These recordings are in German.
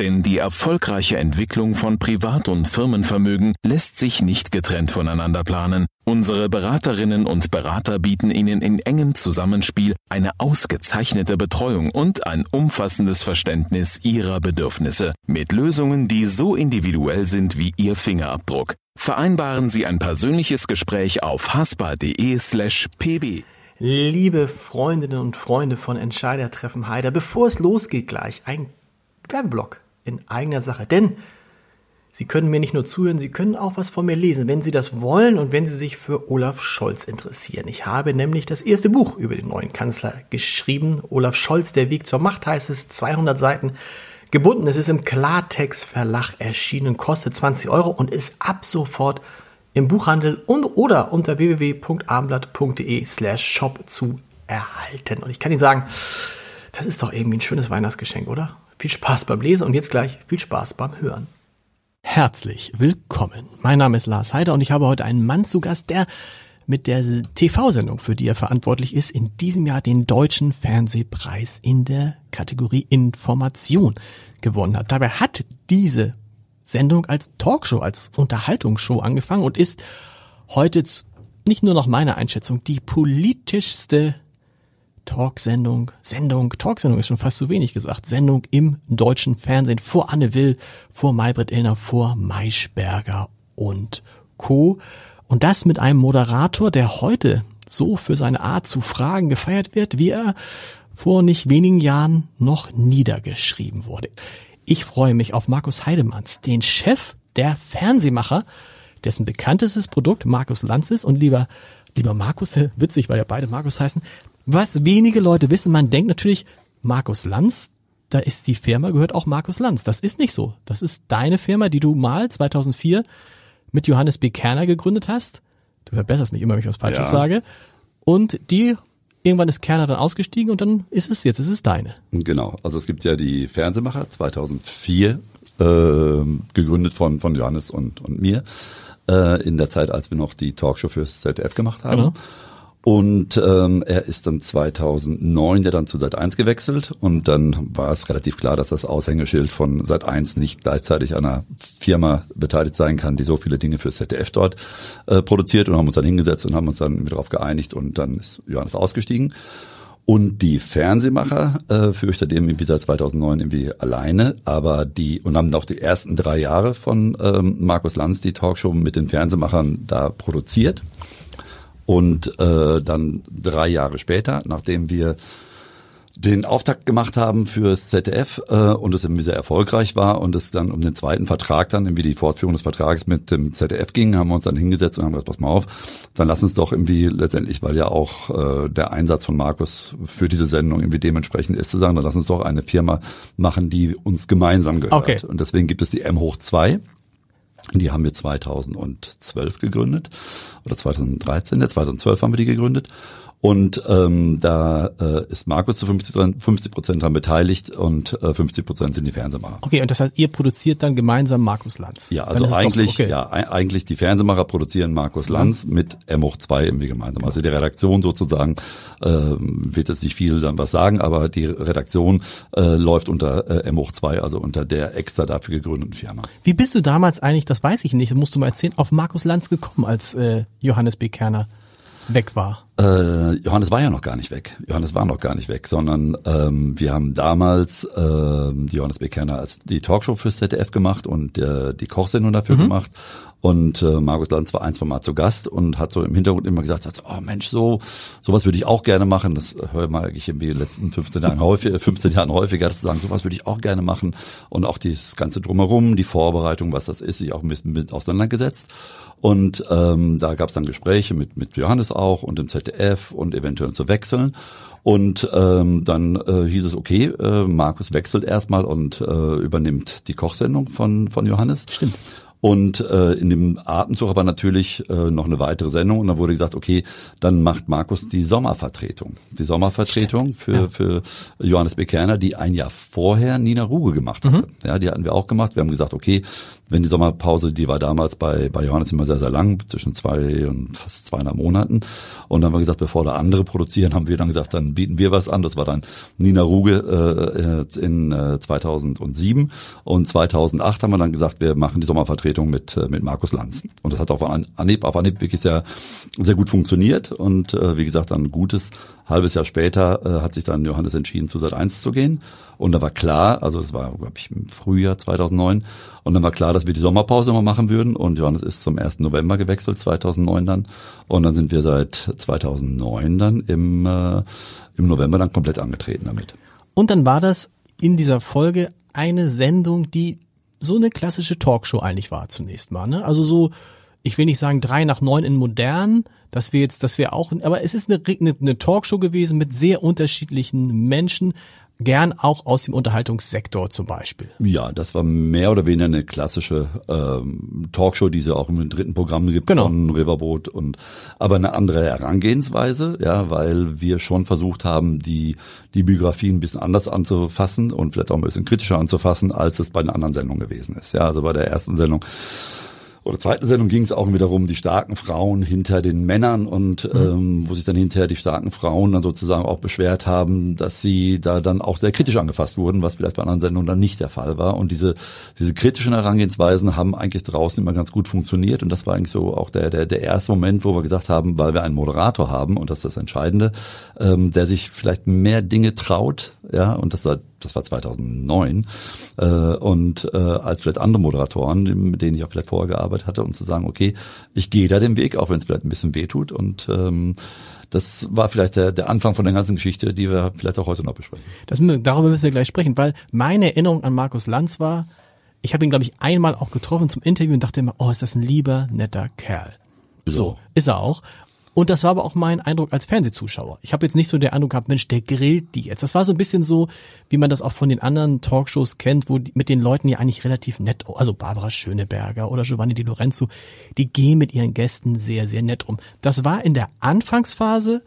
Denn die erfolgreiche Entwicklung von Privat- und Firmenvermögen lässt sich nicht getrennt voneinander planen. Unsere Beraterinnen und Berater bieten Ihnen in engem Zusammenspiel eine ausgezeichnete Betreuung und ein umfassendes Verständnis Ihrer Bedürfnisse mit Lösungen, die so individuell sind wie Ihr Fingerabdruck. Vereinbaren Sie ein persönliches Gespräch auf haspa.de slash pb. Liebe Freundinnen und Freunde von Entscheidertreffen Heider, bevor es losgeht gleich, ein Werbeblock in eigener Sache. Denn Sie können mir nicht nur zuhören, Sie können auch was von mir lesen, wenn Sie das wollen und wenn Sie sich für Olaf Scholz interessieren. Ich habe nämlich das erste Buch über den neuen Kanzler geschrieben. Olaf Scholz, der Weg zur Macht heißt es, 200 Seiten gebunden. Es ist im Klartext Verlag erschienen, kostet 20 Euro und ist ab sofort im Buchhandel und oder unter www.abendblatt.de slash shop zu erhalten. Und ich kann Ihnen sagen, das ist doch irgendwie ein schönes Weihnachtsgeschenk, oder? Viel Spaß beim Lesen und jetzt gleich viel Spaß beim Hören. Herzlich willkommen. Mein Name ist Lars Heider und ich habe heute einen Mann zu Gast, der mit der TV-Sendung, für die er verantwortlich ist, in diesem Jahr den Deutschen Fernsehpreis in der Kategorie Information gewonnen hat. Dabei hat diese Sendung als Talkshow, als Unterhaltungsshow angefangen und ist heute nicht nur nach meiner Einschätzung die politischste Talksendung, Sendung, Talksendung ist schon fast zu wenig gesagt, Sendung im deutschen Fernsehen vor Anne Will, vor Maybrit Illner, vor Maischberger und Co. Und das mit einem Moderator, der heute so für seine Art zu fragen gefeiert wird, wie er vor nicht wenigen Jahren noch niedergeschrieben wurde. Ich freue mich auf Markus Heidemanns, den Chef der Fernsehmacher, dessen bekanntestes Produkt Markus Lanz ist. Und lieber, lieber Markus, witzig, weil ja beide Markus heißen, was wenige Leute wissen, man denkt natürlich, Markus Lanz, da ist die Firma, gehört auch Markus Lanz. Das ist nicht so. Das ist deine Firma, die du mal 2004 mit Johannes B. Kerner gegründet hast. Du verbesserst mich immer, wenn ich was Falsches ja. sage. Und die, irgendwann ist Kerner dann ausgestiegen und dann ist es jetzt, ist es deine. Genau. Also es gibt ja die Fernsehmacher 2004, äh, gegründet von, von Johannes und, und mir, äh, in der Zeit, als wir noch die Talkshow fürs ZDF gemacht haben. Genau. Und ähm, er ist dann 2009 ja dann zu Sat 1 gewechselt und dann war es relativ klar, dass das Aushängeschild von Sat 1 nicht gleichzeitig einer Firma beteiligt sein kann, die so viele Dinge für ZDF dort äh, produziert und haben uns dann hingesetzt und haben uns dann darauf geeinigt und dann ist Johannes ausgestiegen. Und die Fernsehmacher äh, führe ich irgendwie seit 2009 irgendwie alleine, aber die und haben auch die ersten drei Jahre von ähm, Markus Lanz die Talkshow mit den Fernsehmachern da produziert. Und äh, dann drei Jahre später, nachdem wir den Auftakt gemacht haben fürs ZDF äh, und es irgendwie sehr erfolgreich war und es dann um den zweiten Vertrag dann irgendwie die Fortführung des Vertrages mit dem ZDF ging, haben wir uns dann hingesetzt und haben gesagt, pass mal auf, dann lass uns doch irgendwie letztendlich, weil ja auch äh, der Einsatz von Markus für diese Sendung irgendwie dementsprechend ist zu sagen, dann lass uns doch eine Firma machen, die uns gemeinsam gehört. Okay. Und deswegen gibt es die M hoch 2 die haben wir 2012 gegründet oder 2013, ja 2012 haben wir die gegründet und ähm, da äh, ist Markus zu 50 Prozent daran beteiligt und äh, 50 Prozent sind die Fernsehmacher. Okay, und das heißt, ihr produziert dann gemeinsam Markus Lanz? Ja, also eigentlich, so, okay. ja, eigentlich die Fernsehmacher produzieren Markus mhm. Lanz mhm. mit M hoch 2 irgendwie gemeinsam. Also die Redaktion sozusagen äh, wird jetzt nicht viel dann was sagen, aber die Redaktion äh, läuft unter äh, M hoch 2, also unter der extra dafür gegründeten Firma. Wie bist du damals eigentlich, das weiß ich nicht, musst du mal erzählen, auf Markus Lanz gekommen als äh, Johannes B. Kerner? weg war? Äh, Johannes war ja noch gar nicht weg. Johannes war noch gar nicht weg, sondern ähm, wir haben damals äh, die Johannes Bekerner als die Talkshow fürs ZDF gemacht und äh, die Kochsendung dafür mhm. gemacht. Und äh, Markus Lanz war ein, zwei Mal zu Gast und hat so im Hintergrund immer gesagt, sagt, oh Mensch, so sowas würde ich auch gerne machen. Das höre ich mal eigentlich in den letzten 15 Jahren häufig, 15 Jahren häufiger, zu sagen, sowas würde ich auch gerne machen. Und auch dieses ganze drumherum, die Vorbereitung, was das ist, sich auch ein bisschen mit auseinandergesetzt. Und ähm, da gab es dann Gespräche mit, mit Johannes auch und dem ZDF und eventuell zu wechseln. Und ähm, dann äh, hieß es, okay, äh, Markus wechselt erstmal und äh, übernimmt die Kochsendung von, von Johannes. Stimmt. Und äh, in dem Atemzug aber natürlich äh, noch eine weitere Sendung. Und dann wurde gesagt, okay, dann macht Markus die Sommervertretung. Die Sommervertretung für, ja. für Johannes Bekerner, die ein Jahr vorher Nina Ruge gemacht hatte. Mhm. Ja, die hatten wir auch gemacht. Wir haben gesagt, okay, wenn die Sommerpause, die war damals bei, bei Johannes immer sehr, sehr lang, zwischen zwei und fast zweieinhalb Monaten. Und dann haben wir gesagt, bevor da andere produzieren, haben wir dann gesagt, dann bieten wir was an. Das war dann Nina Ruge äh, in äh, 2007. Und 2008 haben wir dann gesagt, wir machen die Sommervertretung mit, äh, mit Markus Lanz. Und das hat auf Anhieb, auf Anhieb wirklich sehr, sehr gut funktioniert. Und äh, wie gesagt, dann ein gutes halbes Jahr später äh, hat sich dann Johannes entschieden, zu Sat 1 zu gehen. Und da war klar, also das war, glaube ich, im Frühjahr 2009, und dann war klar, dass wir die Sommerpause immer machen würden. Und Johannes ist zum 1. November gewechselt, 2009 dann. Und dann sind wir seit 2009 dann im, äh, im November dann komplett angetreten damit. Und dann war das in dieser Folge eine Sendung, die so eine klassische Talkshow eigentlich war zunächst mal. Ne? Also so, ich will nicht sagen drei nach neun in modern, dass wir jetzt, dass wir auch, aber es ist eine, eine, eine Talkshow gewesen mit sehr unterschiedlichen Menschen, gern auch aus dem Unterhaltungssektor zum Beispiel. Ja, das war mehr oder weniger eine klassische ähm, Talkshow, die es ja auch im dritten Programm gibt genau. von Riverboat und aber eine andere Herangehensweise, ja, weil wir schon versucht haben, die die Biografie ein bisschen anders anzufassen und vielleicht auch ein bisschen kritischer anzufassen, als es bei den anderen Sendungen gewesen ist. Ja, also bei der ersten Sendung oder zweiten Sendung ging es auch wiederum die starken Frauen hinter den Männern und mhm. ähm, wo sich dann hinterher die starken Frauen dann sozusagen auch beschwert haben, dass sie da dann auch sehr kritisch angefasst wurden, was vielleicht bei anderen Sendungen dann nicht der Fall war. Und diese diese kritischen Herangehensweisen haben eigentlich draußen immer ganz gut funktioniert und das war eigentlich so auch der der der erste Moment, wo wir gesagt haben, weil wir einen Moderator haben und das ist das Entscheidende, ähm, der sich vielleicht mehr Dinge traut, ja und das das war 2009 äh, und äh, als vielleicht andere Moderatoren, mit denen ich auch vielleicht vorher gearbeitet hatte, um zu sagen, okay, ich gehe da den Weg, auch wenn es vielleicht ein bisschen weh tut und ähm, das war vielleicht der, der Anfang von der ganzen Geschichte, die wir vielleicht auch heute noch besprechen. Das, darüber müssen wir gleich sprechen, weil meine Erinnerung an Markus Lanz war, ich habe ihn, glaube ich, einmal auch getroffen zum Interview und dachte immer, oh, ist das ein lieber, netter Kerl. So, so ist er auch. Und das war aber auch mein Eindruck als Fernsehzuschauer. Ich habe jetzt nicht so den Eindruck gehabt, Mensch, der grillt die jetzt. Das war so ein bisschen so, wie man das auch von den anderen Talkshows kennt, wo die, mit den Leuten ja eigentlich relativ nett, also Barbara Schöneberger oder Giovanni Di Lorenzo, die gehen mit ihren Gästen sehr, sehr nett um. Das war in der Anfangsphase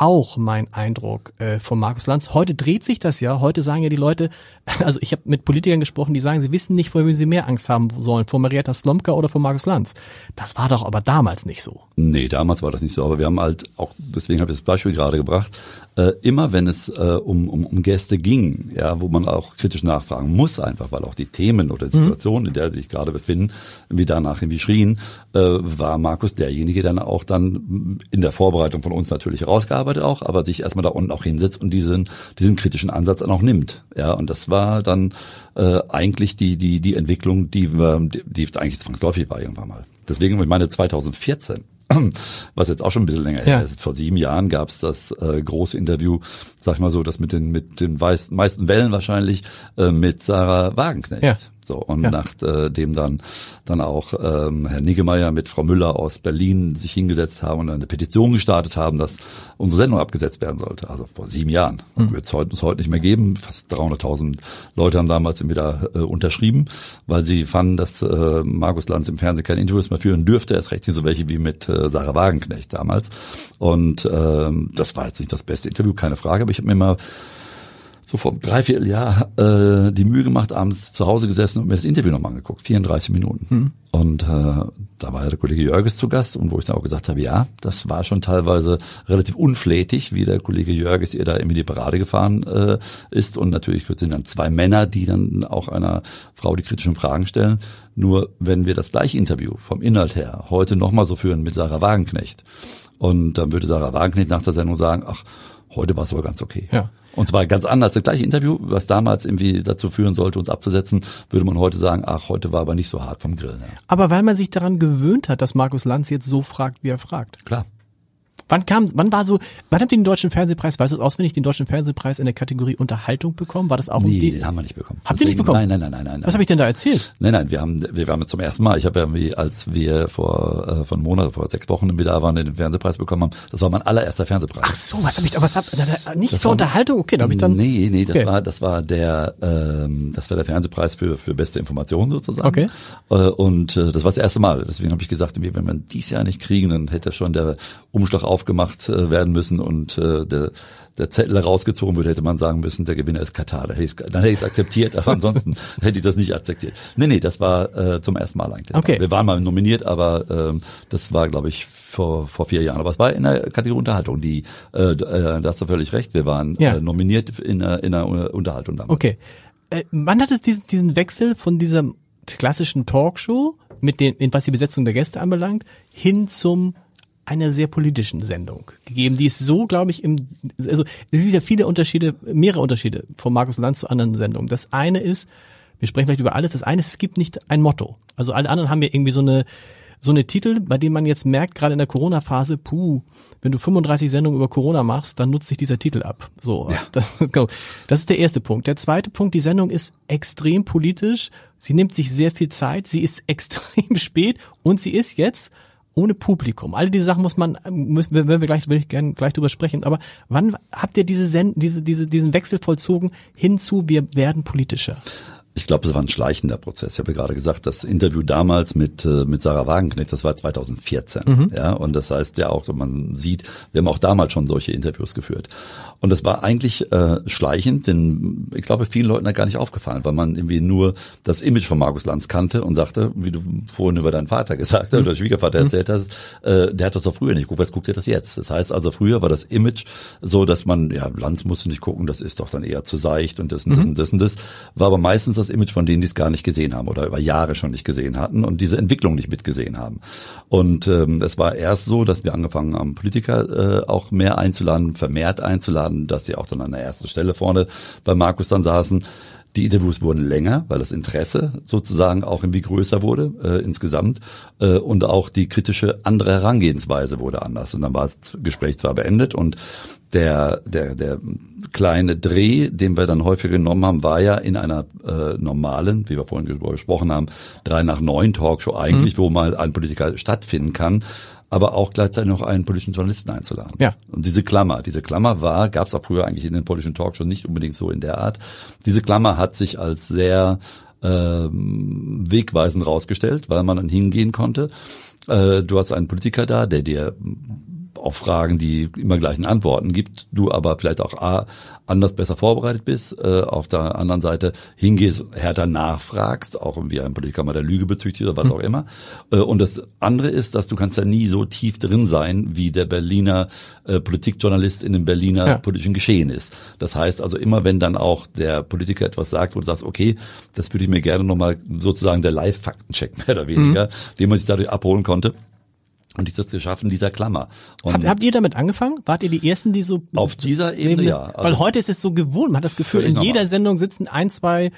auch mein Eindruck äh, von Markus Lanz. Heute dreht sich das ja. Heute sagen ja die Leute, also ich habe mit Politikern gesprochen, die sagen, sie wissen nicht, vor wem sie mehr Angst haben sollen, vor Marietta Slomka oder vor Markus Lanz. Das war doch aber damals nicht so. Nee, damals war das nicht so. Aber wir haben halt auch, deswegen habe ich das Beispiel gerade gebracht, äh, immer wenn es äh, um, um, um Gäste ging, ja, wo man auch kritisch nachfragen muss, einfach weil auch die Themen oder die mhm. Situation, mhm. in der sie sich gerade befinden, wie danach irgendwie schrien, äh, war Markus derjenige, der dann auch dann in der Vorbereitung von uns natürlich herausgearbeitet auch, aber sich erstmal da unten auch hinsetzt und diesen, diesen kritischen Ansatz dann auch nimmt. Ja, und das war dann äh, eigentlich die, die, die Entwicklung, die, die, die eigentlich zwangsläufig war irgendwann mal. Deswegen, ich meine, 2014 was jetzt auch schon ein bisschen länger ja. ist. Vor sieben Jahren gab es das äh, große Interview, sag ich mal so, das mit den mit den meisten Wellen wahrscheinlich äh, mit Sarah Wagenknecht. Ja. So, und ja. nachdem äh, dann, dann auch ähm, Herr Niggemeier mit Frau Müller aus Berlin sich hingesetzt haben und eine Petition gestartet haben, dass unsere Sendung abgesetzt werden sollte. Also vor sieben Jahren. Mhm. Wird es heute, uns heute nicht mehr geben. Fast 300.000 Leute haben damals wieder äh, unterschrieben, weil sie fanden, dass äh, Markus Lanz im Fernsehen keine Interviews mehr führen dürfte. Erst recht nicht so welche wie mit äh, Sarah Wagenknecht damals. Und ähm, das war jetzt nicht das beste Interview, keine Frage, aber ich habe mir mal so vor drei, vier Jahren äh, die Mühe gemacht, abends zu Hause gesessen und mir das Interview nochmal angeguckt, 34 Minuten. Hm. Und äh, da war ja der Kollege Jörges zu Gast und wo ich dann auch gesagt habe, ja, das war schon teilweise relativ unflätig, wie der Kollege Jörges ihr da irgendwie die Parade gefahren äh, ist. Und natürlich sind dann zwei Männer, die dann auch einer Frau die kritischen Fragen stellen. Nur wenn wir das gleiche Interview vom Inhalt her heute nochmal so führen mit Sarah Wagenknecht und dann würde Sarah Wagenknecht nach der Sendung sagen, ach, heute war es aber ganz okay. Ja. Und zwar ganz anders. Das gleiche Interview, was damals irgendwie dazu führen sollte, uns abzusetzen, würde man heute sagen, ach, heute war aber nicht so hart vom Grill. Ja. Aber weil man sich daran gewöhnt hat, dass Markus Lanz jetzt so fragt, wie er fragt. Klar. Wann kam, wann war so, wann habt ihr den deutschen Fernsehpreis, weißt du es auswendig, den deutschen Fernsehpreis in der Kategorie Unterhaltung bekommen? War das auch Nee, die, den haben wir nicht bekommen. Habt ihr nicht bekommen? Nein, nein, nein, nein, nein. Was habe ich denn da erzählt? Nein, nein, wir haben, wir waren zum ersten Mal. Ich habe ja irgendwie, als wir vor äh, von einem Monat, vor sechs Wochen wieder da waren, den Fernsehpreis bekommen haben. Das war mein allererster Fernsehpreis. Ach so, was habe ich, was hab, da- nicht für war- Unterhaltung? Okay, da habe ich dann. Nee, nee, das Okay. war das war der ähm, das war der Fernsehpreis für für beste Information sozusagen. Okay. Äh, und äh, das war das erste Mal. Deswegen habe ich gesagt, wenn wir dies Jahr nicht kriegen, dann hätte schon der Umschlag aufgemacht äh, werden müssen und äh, der der Zettel rausgezogen wird, hätte man sagen müssen, der Gewinner ist Katar. Dann hätte ich es akzeptiert, aber ansonsten hätte ich das nicht akzeptiert. Nee, nee, das war äh, zum ersten Mal eigentlich. Okay. Wir waren mal nominiert, aber ähm, das war, glaube ich, vor, vor vier Jahren. Aber es war in der Kategorie Unterhaltung. Die, äh, äh, da hast du völlig recht. Wir waren Ja. äh, nominiert in, der- in der Unterhaltung damals. Okay. Äh, wann hat es diesen, diesen Wechsel von dieser klassischen Talkshow mit den, was die Besetzung der Gäste anbelangt, hin zum einer sehr politischen Sendung gegeben, die ist so, glaube ich, im, also es sind ja viele Unterschiede, mehrere Unterschiede von Markus Lanz zu anderen Sendungen. Das eine ist, wir sprechen vielleicht über alles, das eine ist, es gibt nicht ein Motto. Also alle anderen haben ja irgendwie so eine, so eine Titel, bei denen man jetzt merkt, gerade in der Corona-Phase, puh, wenn du 35 Sendungen über Corona machst, dann nutzt sich dieser Titel ab. So, das, das ist der erste Punkt. Der zweite Punkt, die Sendung ist extrem politisch. Sie nimmt sich sehr viel Zeit. Sie ist extrem spät und sie ist jetzt ohne Publikum. Alle diese Sachen muss man, müssen, wir- wenn wir gleich, will ich gerne gleich drüber sprechen. Aber wann habt ihr diese Send, diese, diese, diesen Wechsel vollzogen hinzu, wir werden politischer? Ich glaube, das war ein schleichender Prozess. Ich habe ja gerade gesagt, das Interview damals mit äh, mit Sarah Wagenknecht, das war 2014. Mhm. Ja, und das heißt ja auch, man sieht, wir haben auch damals schon solche Interviews geführt. Und das war eigentlich äh, schleichend, denn ich glaube, vielen Leuten hat gar nicht aufgefallen, weil man irgendwie nur das Image von Markus Lanz kannte und sagte, wie du vorhin über deinen Vater gesagt hast, oder Schwiegervater erzählt hast, äh, der hat das doch früher nicht geguckt, was guckt ihr das jetzt? Das heißt also, früher war das Image so, dass man, ja, Lanz musste nicht gucken, das ist doch dann eher zu seicht und das und das und das und das. War aber meistens das Image von denen, die es gar nicht gesehen haben oder über Jahre schon nicht gesehen hatten und diese Entwicklung nicht mitgesehen haben. Und ähm, es war erst so, dass wir angefangen haben, Politiker äh, auch mehr einzuladen, vermehrt einzuladen, dass sie auch dann an der ersten Stelle vorne bei Markus dann saßen. Die Interviews wurden länger, weil das Interesse sozusagen auch irgendwie größer wurde äh, insgesamt. Äh, und auch die kritische andere Herangehensweise wurde anders. Und dann war das Gespräch zwar beendet und der der der kleine Dreh, den wir dann häufig genommen haben, war ja in einer äh, normalen, wie wir vorhin gesprochen haben, drei nach neun Talkshow eigentlich, wo mal ein Politiker stattfinden kann aber auch gleichzeitig noch einen politischen Journalisten einzuladen. Ja. Und diese Klammer, diese Klammer war, gab es auch früher eigentlich in den politischen Talkshows nicht unbedingt so in der Art. Diese Klammer hat sich als sehr ähm, wegweisend rausgestellt, weil man dann hingehen konnte. Äh, du hast einen Politiker da, der dir auf Fragen, die immer gleichen Antworten gibt, du aber vielleicht auch A, anders besser vorbereitet bist, äh, auf der anderen Seite hingehst, härter nachfragst, auch irgendwie ein Politiker mal der Lüge bezüglich oder was auch immer. Äh, und das andere ist, dass du kannst ja nie so tief drin sein, wie der Berliner äh, Politikjournalist in dem Berliner Ja. politischen Geschehen ist. Das heißt also immer, wenn dann auch der Politiker etwas sagt, wo du sagst, okay, das würde ich mir gerne nochmal sozusagen der Live-Faktencheck mehr oder weniger, den man sich dadurch abholen konnte. Und dieses Geschaffen dieser Klammer. Und Habt, habt ihr damit angefangen? Wart ihr die Ersten, die so Auf dieser Ebene, ja. Weil Also- heute ist es so gewohnt, man hat das Gefühl, in jeder normal. Sendung sitzen ein, zwei,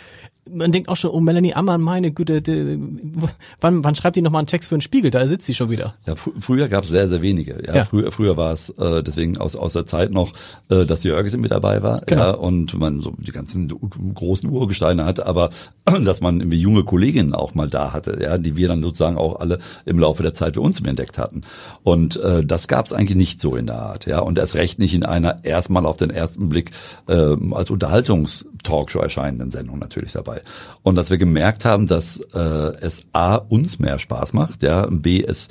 man denkt auch schon, oh Melanie Ammann, meine Güte, die, wann, wann schreibt die nochmal einen Text für einen Spiegel? Da sitzt sie schon wieder. Ja, fr früher gab es sehr, sehr wenige. Ja, Ja. Früher, früher war es äh, deswegen aus, aus der Zeit noch, äh, dass Jörgesen mit dabei war Genau. ja, und man so die ganzen großen Urgesteine hatte, aber dass man irgendwie junge Kolleginnen auch mal da hatte, ja, die wir dann sozusagen auch alle im Laufe der Zeit für uns entdeckt hatten. Und äh, das gab es eigentlich nicht so in der Art, ja, und erst recht nicht in einer erstmal auf den ersten Blick äh, als Unterhaltungstalkshow erscheinenden Sendung natürlich dabei. Und dass wir gemerkt haben, dass äh, es A uns mehr Spaß macht, ja, B es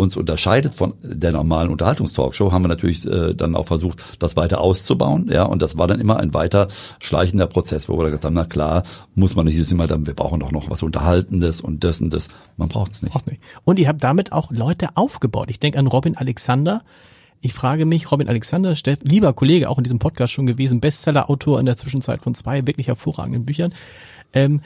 uns unterscheidet von der normalen Unterhaltungstalkshow, haben wir natürlich äh, dann auch versucht, das weiter auszubauen, ja, und das war dann immer ein weiter schleichender Prozess, wo wir gesagt haben, na klar, muss man nicht jetzt immer dann, wir brauchen doch noch was Unterhaltendes und das und das, man braucht es nicht. Nicht. Und ihr habt damit auch Leute aufgebaut. Ich denke an Robin Alexander. Ich frage mich, Robin Alexander, lieber Kollege, auch in diesem Podcast schon gewesen, Bestseller-Autor in der Zwischenzeit von zwei wirklich hervorragenden Büchern. Ähm,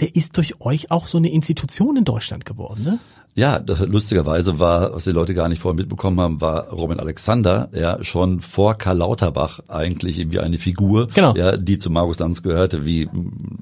der ist durch euch auch so eine Institution in Deutschland geworden, ne? Ja, das, lustigerweise war, was die Leute gar nicht vorher mitbekommen haben, war Robin Alexander ja schon vor Karl Lauterbach eigentlich irgendwie eine Figur, genau. ja, die zu Markus Lanz gehörte, wie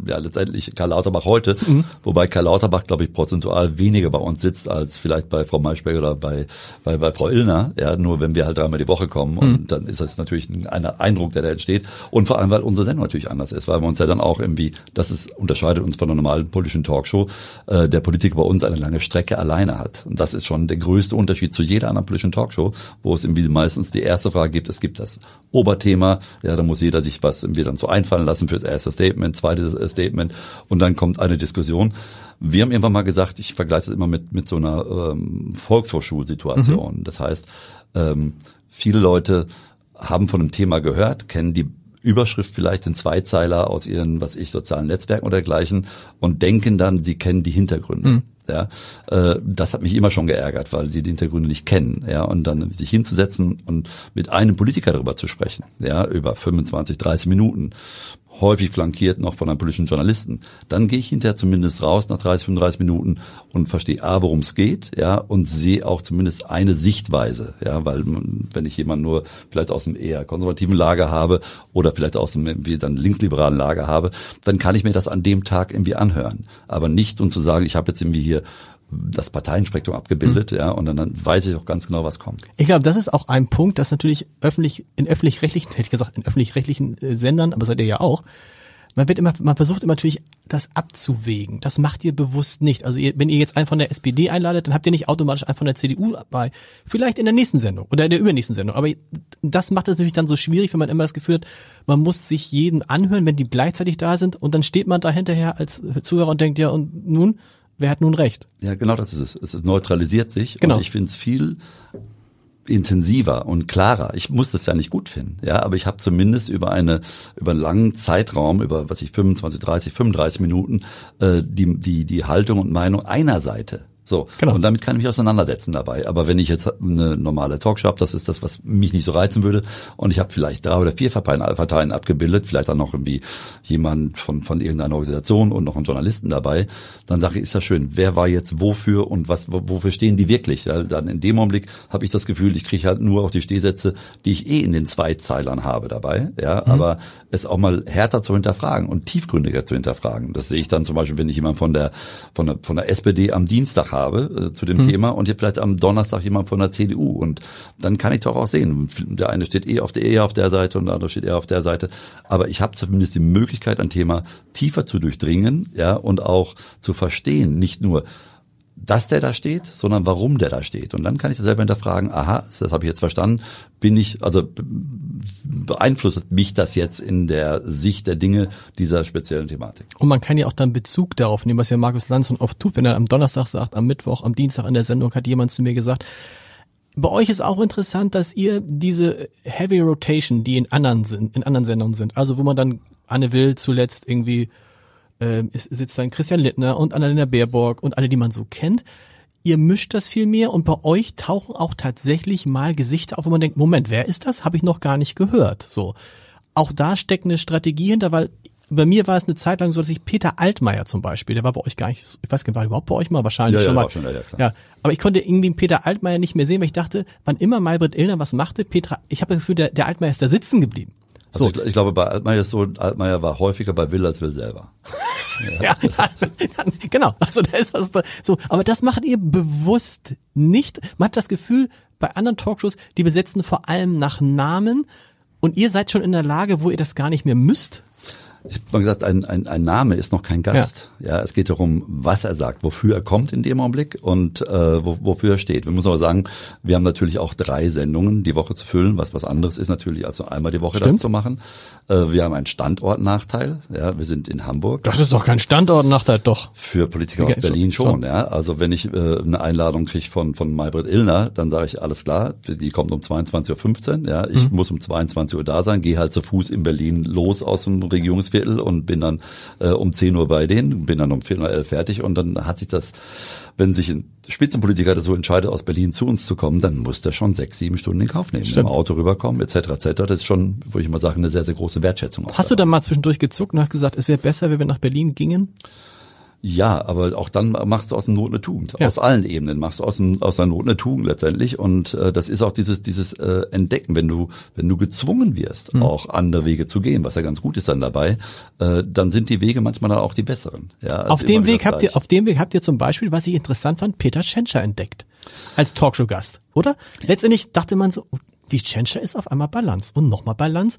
ja letztendlich Karl Lauterbach heute, mhm. wobei Karl Lauterbach, glaube ich, prozentual weniger bei uns sitzt als vielleicht bei Frau Maischberger oder bei, bei, bei Frau Illner, ja, nur wenn wir halt dreimal die Woche kommen mhm. und dann ist das natürlich ein Eindruck, der da entsteht und vor allem, weil unsere Sendung natürlich anders ist, weil wir uns ja dann auch irgendwie, das ist, unterscheidet uns von einer normalen politischen Talkshow, äh, der Politiker bei uns eine lange Strecke allein alleine hat. Und das ist schon der größte Unterschied zu jeder anderen politischen Talkshow, wo es irgendwie meistens die erste Frage gibt, es gibt das Oberthema, ja, da muss jeder sich was irgendwie dann so einfallen lassen fürs erste Statement, zweites äh, Statement und dann kommt eine Diskussion. Wir haben irgendwann mal gesagt, ich vergleiche das immer mit, mit so einer ähm, Volkshochschulsituation. Mhm. Das heißt, ähm, viele Leute haben von einem Thema gehört, kennen die Überschrift vielleicht in Zweizeiler aus ihren, was ich, sozialen Netzwerken oder dergleichen und denken dann, die kennen die Hintergründe. Mhm. Ja, äh, das hat mich immer schon geärgert, weil sie die Hintergründe nicht kennen. Ja, und dann sich hinzusetzen und mit einem Politiker darüber zu sprechen, ja, über 25, 30 Minuten häufig flankiert noch von einem politischen Journalisten, dann gehe ich hinterher zumindest raus nach 30, 35 Minuten und verstehe A, worum es geht, ja, und sehe auch zumindest eine Sichtweise, ja, weil wenn ich jemanden nur vielleicht aus dem eher konservativen Lager habe oder vielleicht aus dem irgendwie dann linksliberalen Lager habe, dann kann ich mir das an dem Tag irgendwie anhören. Aber nicht um zu sagen, ich habe jetzt irgendwie hier das Parteienspektrum abgebildet, mhm. ja, und dann, dann weiß ich auch ganz genau, was kommt. Ich glaube, das ist auch ein Punkt, dass natürlich öffentlich, in öffentlich-rechtlichen, hätte ich gesagt, in öffentlich-rechtlichen äh, Sendern, aber seid ihr ja auch, man wird immer, man versucht immer natürlich, das abzuwägen. Das macht ihr bewusst nicht. Also ihr, wenn ihr jetzt einen von der SPD einladet, dann habt ihr nicht automatisch einen von der CDU bei. Vielleicht in der nächsten Sendung oder in der übernächsten Sendung. Aber das macht es natürlich dann so schwierig, wenn man immer das Gefühl hat, man muss sich jeden anhören, wenn die gleichzeitig da sind und dann steht man da hinterher als Zuhörer und denkt, ja, und nun, wer hat nun recht? Ja, genau das ist es. Es neutralisiert sich. Genau. Und ich finde es viel intensiver und klarer. Ich muss das ja nicht gut finden, ja, aber ich habe zumindest über eine über einen langen Zeitraum, über was ich 25, 30, 35 Minuten äh, die die die Haltung und Meinung einer Seite so, genau. und damit kann ich mich auseinandersetzen dabei. Aber wenn ich jetzt eine normale Talkshow habe, das ist das, was mich nicht so reizen würde, und ich habe vielleicht drei oder vier Parteien abgebildet, vielleicht dann noch irgendwie jemand von, von irgendeiner Organisation und noch einen Journalisten dabei, dann sage ich, ist das schön, wer war jetzt wofür und was, wofür stehen die wirklich? Ja, dann in dem Augenblick habe ich das Gefühl, ich kriege halt nur auch die Stehsätze, die ich eh in den Zweizeilern habe dabei, ja, mhm. aber es auch mal härter zu hinterfragen und tiefgründiger zu hinterfragen. Das sehe ich dann zum Beispiel, wenn ich jemand von der, von der, von der SPD am Dienstag habe äh, zu dem mhm. Thema und hier vielleicht am Donnerstag jemand von der CDU und dann kann ich doch auch sehen, der eine steht eh auf der eher auf der Seite und der andere steht eher auf der Seite, aber ich habe zumindest die Möglichkeit ein Thema tiefer zu durchdringen, ja, und auch zu verstehen, nicht nur dass der da steht, sondern warum der da steht. Und dann kann ich selber hinterfragen, aha, das habe ich jetzt verstanden, bin ich, also beeinflusst mich das jetzt in der Sicht der Dinge dieser speziellen Thematik. Und man kann ja auch dann Bezug darauf nehmen, was ja Markus Lanz oft tut, wenn er am Donnerstag sagt, am Mittwoch, am Dienstag in der Sendung hat jemand zu mir gesagt, bei euch ist auch interessant, dass ihr diese Heavy Rotation, die in anderen in anderen Sendungen sind, also wo man dann Anne Will zuletzt irgendwie äh, sitzt dann Christian Littner und Annalena Baerbock und alle, die man so kennt. Ihr mischt das viel mehr und bei euch tauchen auch tatsächlich mal Gesichter auf, wo man denkt, Moment, wer ist das? Habe ich noch gar nicht gehört. So. Auch da steckt eine Strategie hinter, weil bei mir war es eine Zeit lang so, dass ich Peter Altmaier zum Beispiel, der war bei euch gar nicht, ich weiß gar nicht, war überhaupt bei euch mal? Wahrscheinlich ja, schon ja, mal. Schon, ja, klar. ja, aber ich konnte irgendwie Peter Altmaier nicht mehr sehen, weil ich dachte, wann immer Maybrit Illner was machte, Petra, ich habe das Gefühl, der, der Altmaier ist da sitzen geblieben. Also so. ich, ich, glaube, bei Altmaier ist so, Altmaier war häufiger bei Will als Will selber. ja, ja genau. Also da ist was da, so. Aber das macht ihr bewusst nicht. Man hat das Gefühl, bei anderen Talkshows, die besetzen vor allem nach Namen und ihr seid schon in der Lage, wo ihr das gar nicht mehr müsst. Ich habe mal gesagt, ein, ein, ein Name ist noch kein Gast. Ja. ja, es geht darum, was er sagt, wofür er kommt in dem Augenblick und äh, wo, wofür er steht. Wir müssen aber sagen, wir haben natürlich auch drei Sendungen die Woche zu füllen, was was anderes ist natürlich, als nur einmal die Woche Stimmt. das zu machen. Äh, wir haben einen Standortnachteil. Ja, wir sind in Hamburg. Das ist doch kein Standortnachteil, doch. Für Politiker aus Berlin schon, schon, ja. Also wenn ich äh, eine Einladung kriege von von Maybrit Illner, dann sage ich alles klar, die kommt um 22.15 Uhr. Ja, ich mhm. muss um 22 Uhr da sein, gehe halt zu Fuß in Berlin los aus dem Regierungs Viertel und bin dann äh, um 10 Uhr bei denen, bin dann um 4 Uhr 11 fertig und dann hat sich das, wenn sich ein Spitzenpolitiker so entscheidet, aus Berlin zu uns zu kommen, dann muss der schon sechs, sieben Stunden in Kauf nehmen, Stimmt. im Auto rüberkommen, etc. etc. Das ist schon, würde ich mal sagen, eine sehr, sehr große Wertschätzung. Hast du da mal zwischendurch gezuckt und hast gesagt, es wäre besser, wenn wir nach Berlin gingen? Ja, aber auch dann machst du aus dem Not eine Tugend. Ja. Aus allen Ebenen machst du aus, dem, aus der Not eine Tugend letztendlich. Und äh, das ist auch dieses, dieses äh, Entdecken, wenn du, wenn du gezwungen wirst, mhm. auch andere Wege zu gehen, was ja ganz gut ist dann dabei, äh, dann sind die Wege manchmal dann auch die besseren. Ja, auf dem Weg habt ihr, auf dem Weg habt ihr zum Beispiel, was ich interessant fand, Peter Tschentscher entdeckt. Als Talkshow-Gast, oder? Letztendlich dachte man so, die Tschentscher ist auf einmal Balance und nochmal Balance.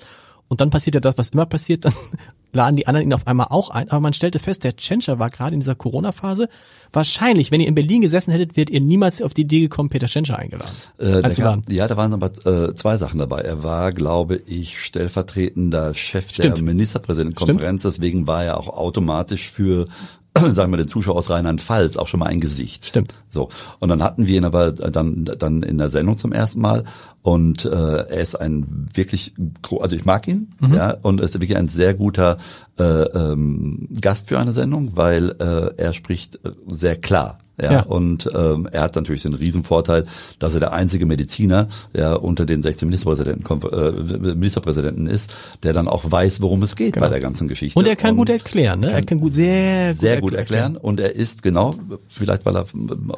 Und dann passiert ja das, was immer passiert, dann laden die anderen ihn auf einmal auch ein. Aber man stellte fest, der Tschentscher war gerade in dieser Corona-Phase. Wahrscheinlich, wenn ihr in Berlin gesessen hättet, wärt ihr niemals auf die Idee gekommen, Peter Tschentscher eingeladen. Äh, gab, ja, da waren aber äh, zwei Sachen dabei. Er war, glaube ich, stellvertretender Chef Stimmt. der Ministerpräsidentenkonferenz. Stimmt. Deswegen war er auch automatisch für sagen wir den Zuschauer aus Rheinland-Pfalz auch schon mal ein Gesicht. Stimmt. So und dann hatten wir ihn aber dann dann in der Sendung zum ersten Mal und äh, er ist ein wirklich also ich mag ihn mhm. ja und er ist wirklich ein sehr guter äh, ähm, Gast für eine Sendung, weil äh, er spricht sehr klar ja, ja. Und ähm, er hat natürlich den Riesenvorteil, dass er der einzige Mediziner ja, unter den 16 Ministerpräsidenten, äh, Ministerpräsidenten ist, der dann auch weiß, worum es geht genau. bei der ganzen Geschichte. Und er kann und gut erklären, ne? Er kann gut, sehr gut, sehr gut erklären. Und er ist genau, vielleicht weil er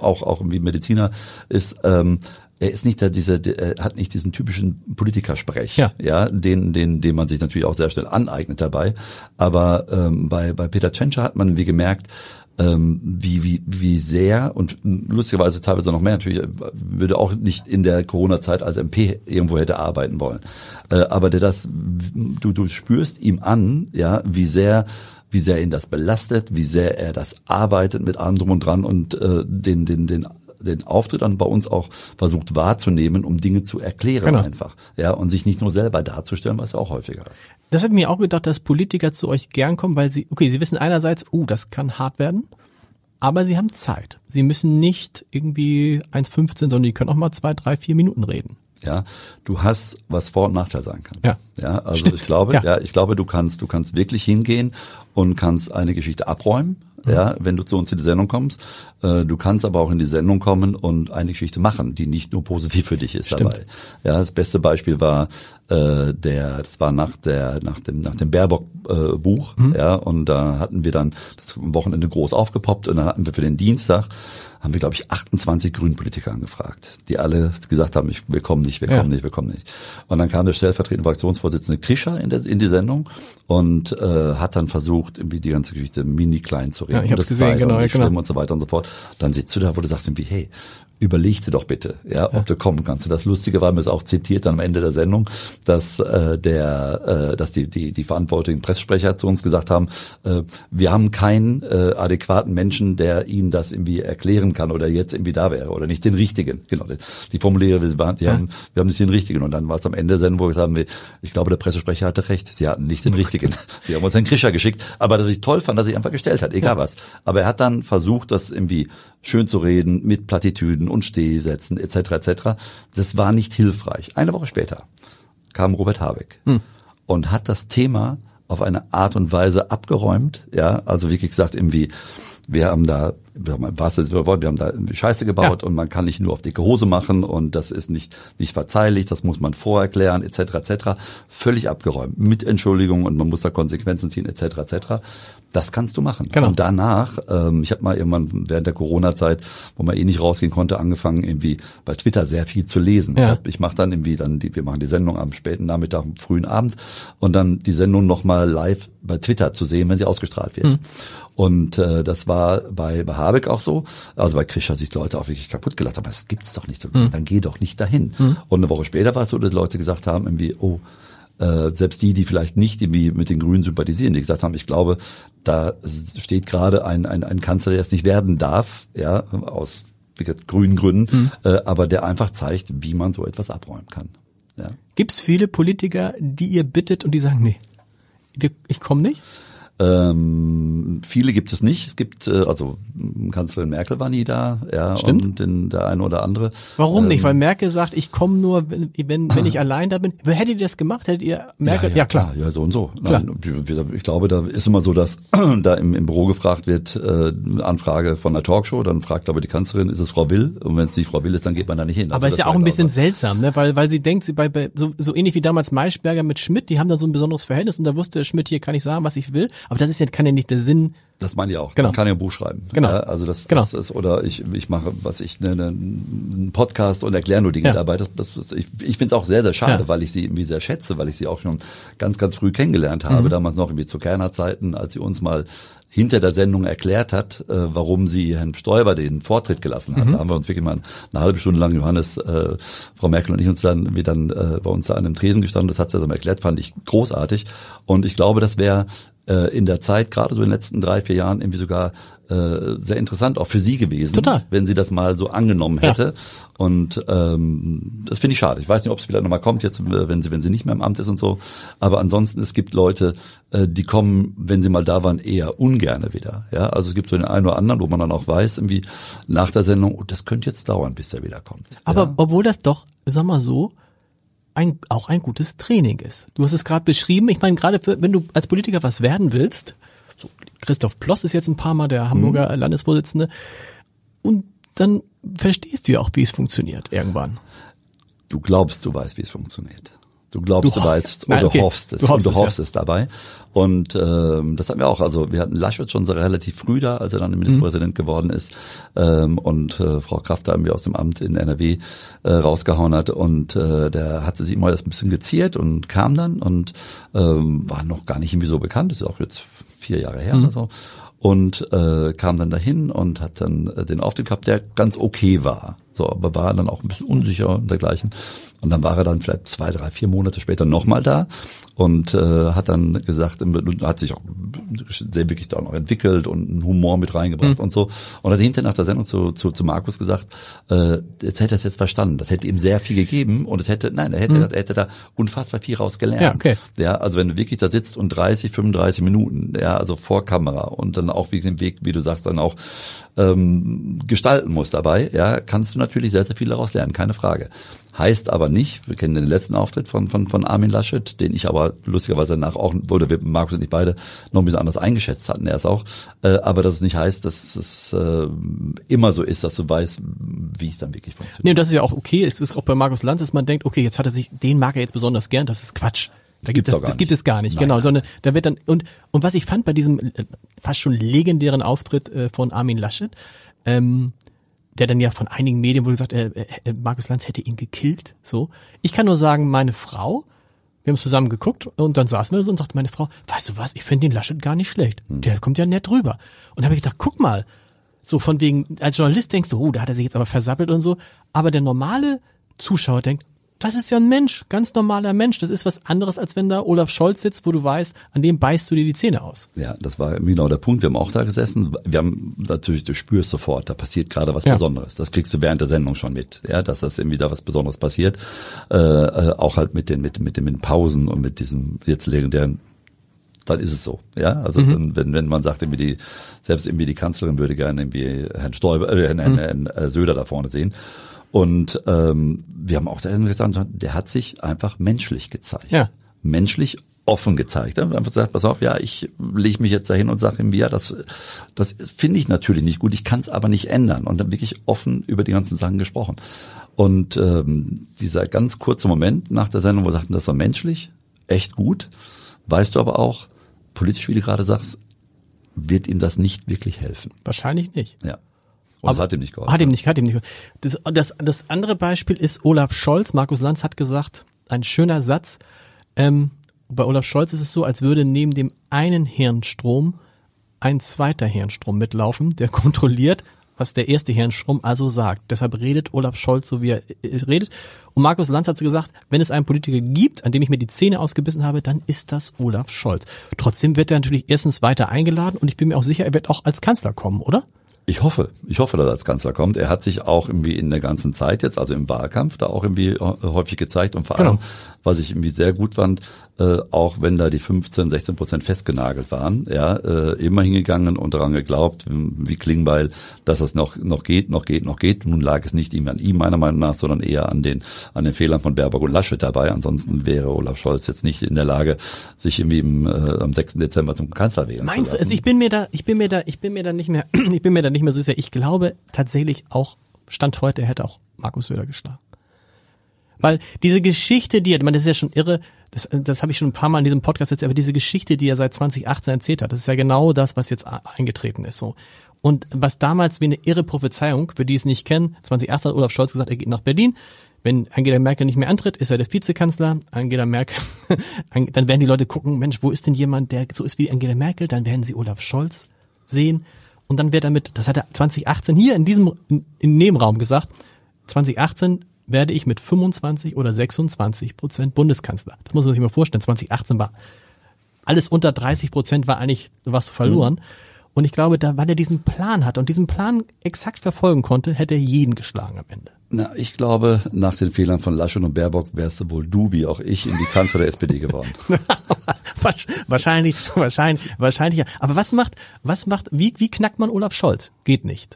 auch auch wie Mediziner ist, ähm, er ist nicht da diese, er hat nicht diesen typischen Politikersprech, ja, ja den, den, den man sich natürlich auch sehr schnell aneignet dabei. Aber ähm, bei, bei Peter Tschentscher hat man wie gemerkt, ähm, wie, wie, wie sehr und lustigerweise teilweise noch mehr natürlich, würde auch nicht in der Corona-Zeit als MP irgendwo hätte arbeiten wollen. Äh, aber der das, du, du spürst ihm an, ja, wie sehr wie sehr ihn das belastet, wie sehr er das arbeitet mit allem und dran und äh, den, den, den den Auftritt dann bei uns auch versucht wahrzunehmen, um Dinge zu erklären genau. einfach. Ja, und sich nicht nur selber darzustellen, was ja auch häufiger ist. Das hat mir auch gedacht, dass Politiker zu euch gern kommen, weil sie, okay, sie wissen einerseits, uh, das kann hart werden, aber sie haben Zeit. Sie müssen nicht irgendwie 1,15, sondern die können auch mal zwei, drei, vier Minuten reden. Ja, du hast, was Vor- und Nachteil sein kann. Ja. Ja, also Stimmt. ich glaube, ja. ja, ich glaube, du kannst, du kannst wirklich hingehen und kannst eine Geschichte abräumen ja, wenn du zu uns in die Sendung kommst. Äh, du kannst aber auch in die Sendung kommen und eine Geschichte machen, die nicht nur positiv für dich ist Stimmt. dabei. Ja, das beste Beispiel war äh, der, das war nach der, nach dem, nach dem Baerbock äh, Buch, mhm. ja, und da hatten wir dann das Wochenende groß aufgepoppt und dann hatten wir für den Dienstag haben wir, glaube ich, 28 Grünpolitiker angefragt, die alle gesagt haben, ich, wir kommen nicht, wir kommen ja. nicht, wir kommen nicht. Und dann kam der stellvertretende Fraktionsvorsitzende Krischer in, der, in die Sendung und äh, hat dann versucht, irgendwie die ganze Geschichte mini klein zu reden. Ja, ich habe gesehen, genau, und genau. und so weiter und so fort. Dann sitzt du da, wo du sagst irgendwie, hey, überleg dir doch bitte, ja, ob ja. du kommen kannst. Und das Lustige war mir es auch zitiert dann am Ende der Sendung, dass äh, der, äh, dass die die die verantwortlichen Pressesprecher zu uns gesagt haben, äh, wir haben keinen äh, adäquaten Menschen, der ihnen das irgendwie erklären kann oder jetzt irgendwie da wäre oder nicht den richtigen. Genau, die Formuliere, die haben, ja. wir haben nicht den richtigen. Und dann war es am Ende der Sendung, wo wir sagen, ich glaube, der Pressesprecher hatte recht. Sie hatten nicht den richtigen. Sie haben uns Herrn Krischer geschickt, aber dass ich toll fand, dass er sich einfach gestellt hat, egal ja. was. Aber er hat dann versucht, das irgendwie schön zu reden mit Plattitüden und Stehsätzen etc. etc. Das war nicht hilfreich. Eine Woche später kam Robert Habeck hm. und hat das Thema auf eine Art und Weise abgeräumt, ja, also wirklich gesagt irgendwie, wir haben da, was ist, wir haben da Scheiße gebaut ja. und man kann nicht nur auf dicke Hose machen und das ist nicht nicht verzeihlich, das muss man vorerklären etc. etc. Völlig abgeräumt mit Entschuldigung und man muss da Konsequenzen ziehen etc. etc. Das kannst du machen. Genau. Und danach, ähm, ich habe mal irgendwann während der Corona-Zeit, wo man eh nicht rausgehen konnte, angefangen irgendwie bei Twitter sehr viel zu lesen. Ja. Ich, ich mache dann irgendwie dann die, wir machen die Sendung am späten Nachmittag, frühen Abend und dann die Sendung nochmal live bei Twitter zu sehen, wenn sie ausgestrahlt wird. Mhm. Und äh, das war bei, bei Habeck auch so. Also bei Krisch hat sich die Leute auch wirklich kaputt gelacht. Aber das gibt's doch nicht. Mhm. Dann geh doch nicht dahin. Mhm. Und eine Woche später war es so, dass Leute gesagt haben, irgendwie, oh, äh, selbst die, die vielleicht nicht irgendwie mit den Grünen sympathisieren, die gesagt haben, ich glaube, da steht gerade ein, ein, ein Kanzler, der es nicht werden darf, ja, aus grünen Gründen, mhm. äh, aber der einfach zeigt, wie man so etwas abräumen kann. Ja. Gibt es viele Politiker, die ihr bittet und die sagen, nee, ich komme nicht? Ähm, viele gibt es nicht. Es gibt, äh, also Kanzlerin Merkel war nie da, ja, Stimmt. und den, der eine oder andere. Warum ähm, nicht? Weil Merkel sagt, ich komme nur, wenn, wenn, wenn ich allein da bin. Hättet ihr das gemacht? Hättet ihr Merkel? Ja, ja, ja klar. Ja, so und so. Nein, ich glaube, da ist immer so, dass da im, im Büro gefragt wird, äh, Anfrage von einer Talkshow, dann fragt aber die Kanzlerin, ist es Frau Will? Und wenn es nicht Frau Will ist, dann geht man da nicht hin. Aber also ist ja auch ein bisschen seltsam, ne? Weil, weil sie denkt, sie bei, bei so, so ähnlich wie damals Maischberger mit Schmidt, die haben da so ein besonderes Verhältnis und da wusste Schmidt, hier kann ich sagen, was ich will. Aber das ist ja, kann ja nicht der Sinn Das meine ich auch. Genau. Man kann ja ein Buch schreiben. Genau. Ja, also das, Genau. das ist, oder ich, ich mache, was ich, ne, ne, einen Podcast und erkläre nur Dinge Ja. dabei. Das, das, ich ich finde es auch sehr, sehr schade, Ja. weil ich sie irgendwie sehr schätze, weil ich sie auch schon ganz, ganz früh kennengelernt Mhm. habe. Damals noch irgendwie zu Kerner-Zeiten, als sie uns mal hinter der Sendung erklärt hat, äh, warum sie Herrn Stoiber den Vortritt gelassen Mhm. hat. Da haben wir uns wirklich mal eine halbe Stunde lang, Johannes, äh, Frau Merkel und ich uns dann, wir dann äh, bei uns da an einem Tresen gestanden, das hat sie also mal erklärt, fand ich großartig. Und ich glaube, das wäre äh, in der Zeit, gerade so in den letzten drei, vier Jahren, irgendwie sogar äh, sehr interessant auch für sie gewesen, Total. wenn sie das mal so angenommen Ja. hätte. Und ähm, das finde ich schade. Ich weiß nicht, ob es vielleicht nochmal kommt, jetzt, äh, wenn sie, wenn sie nicht mehr im Amt ist und so. Aber ansonsten, es gibt Leute, äh, die kommen, wenn sie mal da waren, eher ungerne wieder. Ja, also es gibt so den einen oder anderen, wo man dann auch weiß, irgendwie nach der Sendung, oh, das könnte jetzt dauern, bis der wiederkommt. Aber ja. obwohl das doch, sag mal so, ein, auch ein gutes Training ist. Du hast es gerade beschrieben. Ich meine, gerade wenn du als Politiker was werden willst, so Christoph Ploss ist jetzt ein paar Mal der Hamburger Mhm. Landesvorsitzende, und dann verstehst du ja auch, wie es funktioniert irgendwann. du glaubst, du weißt, wie es funktioniert. Du glaubst, Du du, weißt Nein, oder okay. du hoffst es. Du hoffst und du es, hoffst ja. es dabei. Und ähm, das hatten wir auch. Also wir hatten Laschet schon so relativ früh da, als er dann Ministerpräsident Mhm. geworden ist ähm, und äh, Frau Kraft da irgendwie aus dem Amt in NRW äh, rausgehauen hat. Und äh, der hatte sich immer das ein bisschen geziert und kam dann und ähm, war noch gar nicht irgendwie so bekannt. Das ist auch jetzt vier Jahre her Mhm. oder so. Und äh, kam dann dahin und hat dann äh, den Auftritt gehabt, der ganz okay war. So, aber war dann auch ein bisschen unsicher und dergleichen. Und dann war er dann vielleicht zwei, drei, vier Monate später nochmal da und äh, hat dann gesagt, hat sich auch sehr wirklich da noch entwickelt und einen Humor mit reingebracht und so. Und hat hinterher nach der Sendung zu, zu, zu Markus gesagt, äh, jetzt hätte er es jetzt verstanden. Das hätte ihm sehr viel gegeben und es hätte, nein, er hätte, er hätte da unfassbar viel rausgelernt. Ja, okay. Ja, also wenn du wirklich da sitzt und 30, 35 Minuten, ja, also vor Kamera und dann auch wie den Weg, wie du sagst, dann auch ähm, gestalten musst dabei, ja, kannst du natürlich sehr, sehr viel daraus lernen, keine Frage. Heißt aber nicht, wir kennen den letzten Auftritt von, von, von Armin Laschet, den ich aber lustigerweise danach auch, oder wir, Markus und ich beide, noch ein bisschen anders eingeschätzt hatten, er es auch, äh, aber dass es nicht heißt, dass es äh, immer so ist, dass du weißt, wie es dann wirklich funktioniert. Nee, und das ist ja auch okay. Es ist auch bei Markus Lanz, dass man denkt, okay, jetzt hat er sich, den mag er jetzt besonders gern. Das ist Quatsch. Da gibt Gibt's es, auch gar das gibt nicht. es gar nicht. Nein. Genau, sondern da wird dann und und was ich fand bei diesem äh, fast schon legendären Auftritt äh, von Armin Laschet, ähm, der dann ja von einigen Medien wurde gesagt, äh, äh, Markus Lanz hätte ihn gekillt. So, ich kann nur sagen, meine Frau, wir haben zusammen geguckt und dann saßen wir so und sagte meine Frau, weißt du was, ich finde den Laschet gar nicht schlecht. Hm. Der kommt ja nett rüber. Und da habe ich gedacht, guck mal, so von wegen, als Journalist denkst du, oh, da hat er sich jetzt aber versappelt und so. Aber der normale Zuschauer denkt, das ist ja ein Mensch, ganz normaler Mensch. Das ist was anderes, als wenn da Olaf Scholz sitzt, wo du weißt, an dem beißt du dir die Zähne aus. Ja, das war genau der Punkt. Wir haben auch da gesessen. Wir haben natürlich, du spürst sofort, da passiert gerade was Ja. Besonderes. Das kriegst du während der Sendung schon mit, ja, dass das irgendwie da was Besonderes passiert. Äh, äh, auch halt mit den, mit, mit den mit den Pausen und mit diesem jetzt legendären dann ist es so, ja. Also dann, wenn wenn man sagt irgendwie die selbst irgendwie die Kanzlerin würde gerne irgendwie Herrn Stoiber, äh, Herrn, Herrn, Herrn äh, Söder da vorne sehen. Und ähm, wir haben auch da gesagt, der hat sich einfach menschlich gezeigt. Ja. Menschlich offen gezeigt. Er hat einfach gesagt, pass auf, ja, ich lege mich jetzt dahin und sage ihm, ja, das, das finde ich natürlich nicht gut, ich kann es aber nicht ändern. Und dann wirklich offen über die ganzen Sachen gesprochen. Und ähm, dieser ganz kurze Moment nach der Sendung, wo wir sagten, das war menschlich, echt gut, weißt du aber auch, politisch, wie du gerade sagst, wird ihm das nicht wirklich helfen. Wahrscheinlich nicht. Ja. Und es hat ihm nicht geholfen. Hat ihm nicht, hat ihm nicht. Das, das, das andere Beispiel ist Olaf Scholz. Markus Lanz hat gesagt, ein schöner Satz. Ähm, bei Olaf Scholz ist es so, als würde neben dem einen Hirnstrom ein zweiter Hirnstrom mitlaufen, der kontrolliert, was der erste Hirnstrom also sagt. Deshalb redet Olaf Scholz so, wie er redet. Und Markus Lanz hat gesagt, wenn es einen Politiker gibt, an dem ich mir die Zähne ausgebissen habe, dann ist das Olaf Scholz. Trotzdem wird er natürlich erstens weiter eingeladen und ich bin mir auch sicher, er wird auch als Kanzler kommen, oder? Ich hoffe, ich hoffe, dass er als Kanzler kommt. Er hat sich auch irgendwie in der ganzen Zeit jetzt, also im Wahlkampf, da auch irgendwie häufig gezeigt und vor allem, Genau. was ich irgendwie sehr gut fand, äh, auch wenn da die 15, 16 Prozent festgenagelt waren, ja, äh, immer hingegangen und daran geglaubt, wie Klingbeil, dass es noch noch geht, noch geht, noch geht. Nun lag es nicht ihm an ihm meiner Meinung nach, sondern eher an den an den Fehlern von Baerbock und Laschet dabei. Ansonsten wäre Olaf Scholz jetzt nicht in der Lage, sich irgendwie im, äh, am 6. Dezember zum Kanzler wählen Meinst zu du, lassen. also ich bin mir da, ich bin mir da, ich bin mir da nicht mehr, ich bin mir da nicht mehr sicher. Ich glaube tatsächlich auch, Stand heute, er hätte auch Markus Söder geschlagen. Weil diese Geschichte, die er, man, das ist ja schon irre, das, das habe ich schon ein paar Mal in diesem Podcast jetzt, aber diese Geschichte, die er seit 2018 erzählt hat, das ist ja genau das, was jetzt eingetreten ist. So. Und was damals wie eine irre Prophezeiung, für die es nicht kennen, 2018 hat Olaf Scholz gesagt, er geht nach Berlin. Wenn Angela Merkel nicht mehr antritt, ist er der Vizekanzler. Angela Merkel, dann werden die Leute gucken, Mensch, wo ist denn jemand, der so ist wie Angela Merkel? Dann werden sie Olaf Scholz sehen. Und dann wird er mit, das hat er 2018 hier in diesem in, im Nebenraum gesagt, 2018 werde ich mit 25 oder 26 Prozent Bundeskanzler. Das muss man sich mal vorstellen. 2018 war alles unter 30 Prozent war eigentlich was verloren. Mhm. Und ich glaube, da, weil er diesen Plan hat und diesen Plan exakt verfolgen konnte, hätte er jeden geschlagen am Ende. Na, ich glaube, nach den Fehlern von Laschet und Baerbock wärst du wohl du wie auch ich in die Kanzler der SPD geworden. wahrscheinlich, wahrscheinlich, wahrscheinlich. Aber was macht, was macht, wie, wie knackt man Olaf Scholz? Geht nicht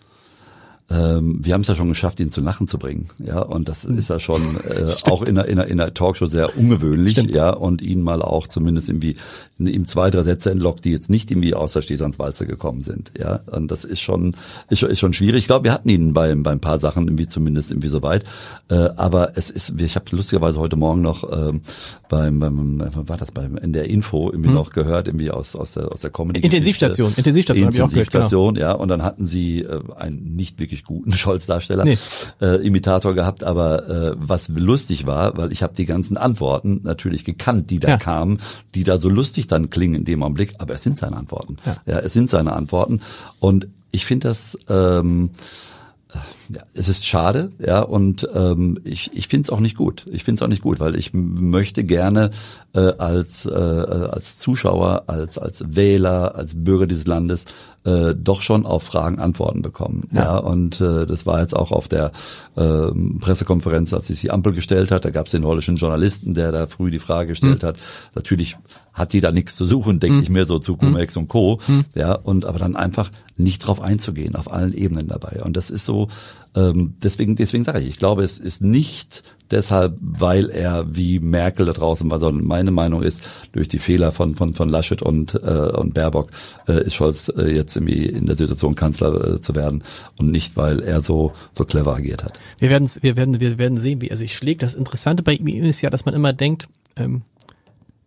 ähm, wir haben es ja schon geschafft, ihn zu Lachen zu bringen, ja, und das ist ja schon äh, auch in einer, in, einer, in einer Talkshow sehr ungewöhnlich, Stimmt. ja, und ihn mal auch zumindest irgendwie ihm zwei, drei Sätze entlockt, die jetzt nicht irgendwie aus der Stehsandswalze gekommen sind, ja, und das ist schon ist, ist schon schwierig. Ich glaube, wir hatten ihn bei, bei ein paar Sachen irgendwie zumindest irgendwie so weit, äh, aber es ist, ich habe lustigerweise heute Morgen noch ähm, beim, beim war das beim in der Info irgendwie hm. noch gehört, irgendwie aus aus der aus der Comedy Intensivstation, Intensivstation, Intensivstation, habe ich auch gehört, genau. ja, und dann hatten sie äh, ein nicht wirklich wirklich guten Scholz-Darsteller, nee. äh, Imitator gehabt, aber äh, was lustig war, weil ich habe die ganzen Antworten natürlich gekannt, die da ja. kamen, die da so lustig dann klingen in dem Augenblick, aber es sind seine Antworten. Ja, ja es sind seine Antworten und ich finde das ähm, ja, es ist schade, ja, und ähm, ich, ich finde es auch nicht gut. Ich finde es auch nicht gut, weil ich möchte gerne äh, als, äh, als Zuschauer, als, als Wähler, als Bürger dieses Landes äh, doch schon auf Fragen Antworten bekommen. Ja, ja und äh, das war jetzt auch auf der äh, Pressekonferenz, als sich die Ampel gestellt hat, da gab es den holländischen Journalisten, der da früh die Frage gestellt mhm. hat. Natürlich hat die da nichts zu suchen, denke mhm. ich mir so zu Cumex mhm. und Co. Mhm. Ja, und aber dann einfach nicht drauf einzugehen, auf allen Ebenen dabei. Und das ist so, ähm, deswegen, deswegen sage ich, ich glaube, es ist nicht deshalb, weil er wie Merkel da draußen war, sondern meine Meinung ist, durch die Fehler von von von Laschet und äh, und Baerbock äh, ist Scholz äh, jetzt irgendwie in der Situation Kanzler äh, zu werden und nicht, weil er so so clever agiert hat. Wir werden wir werden wir werden sehen, wie er sich schlägt. Das Interessante bei ihm ist ja, dass man immer denkt, ähm,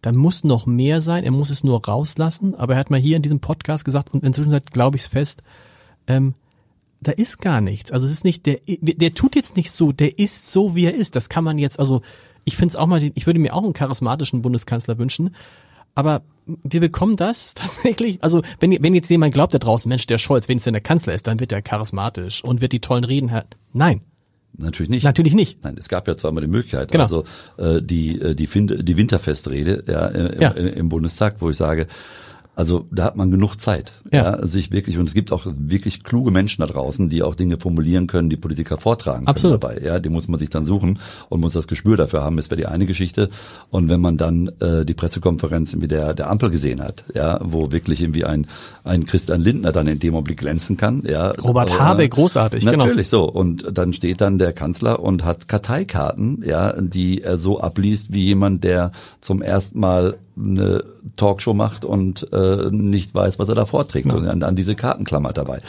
da muss noch mehr sein. Er muss es nur rauslassen. Aber er hat mal hier in diesem Podcast gesagt und inzwischen glaube ich es fest. Ähm, da ist gar nichts. Also es ist nicht, der, der tut jetzt nicht so, der ist so, wie er ist. Das kann man jetzt, also ich finde es auch mal, ich würde mir auch einen charismatischen Bundeskanzler wünschen, aber wir bekommen das tatsächlich, also wenn, wenn jetzt jemand glaubt da draußen, Mensch, der Scholz, wenn es denn der Kanzler ist, dann wird er charismatisch und wird die tollen Reden haben. Nein. Natürlich nicht. Natürlich nicht. Nein, es gab ja zweimal die Möglichkeit. Genau. Also äh, die, äh, die, die Winterfestrede ja, im, ja. im Bundestag, wo ich sage, also da hat man genug Zeit, ja. ja. sich wirklich und es gibt auch wirklich kluge Menschen da draußen, die auch Dinge formulieren können, die Politiker vortragen Absolut. können dabei. Ja, die muss man sich dann suchen und muss das Gespür dafür haben. Das wäre die eine Geschichte. Und wenn man dann äh, die Pressekonferenz irgendwie der der Ampel gesehen hat, ja, wo wirklich irgendwie ein ein Christian Lindner dann in dem Augenblick glänzen kann, ja. Robert äh, Habeck großartig, genau. natürlich genau. so. Und dann steht dann der Kanzler und hat Karteikarten, ja, die er so abliest wie jemand, der zum ersten Mal eine Talkshow macht und äh, nicht weiß, was er da vorträgt, ja. sondern an, an diese Kartenklammer dabei.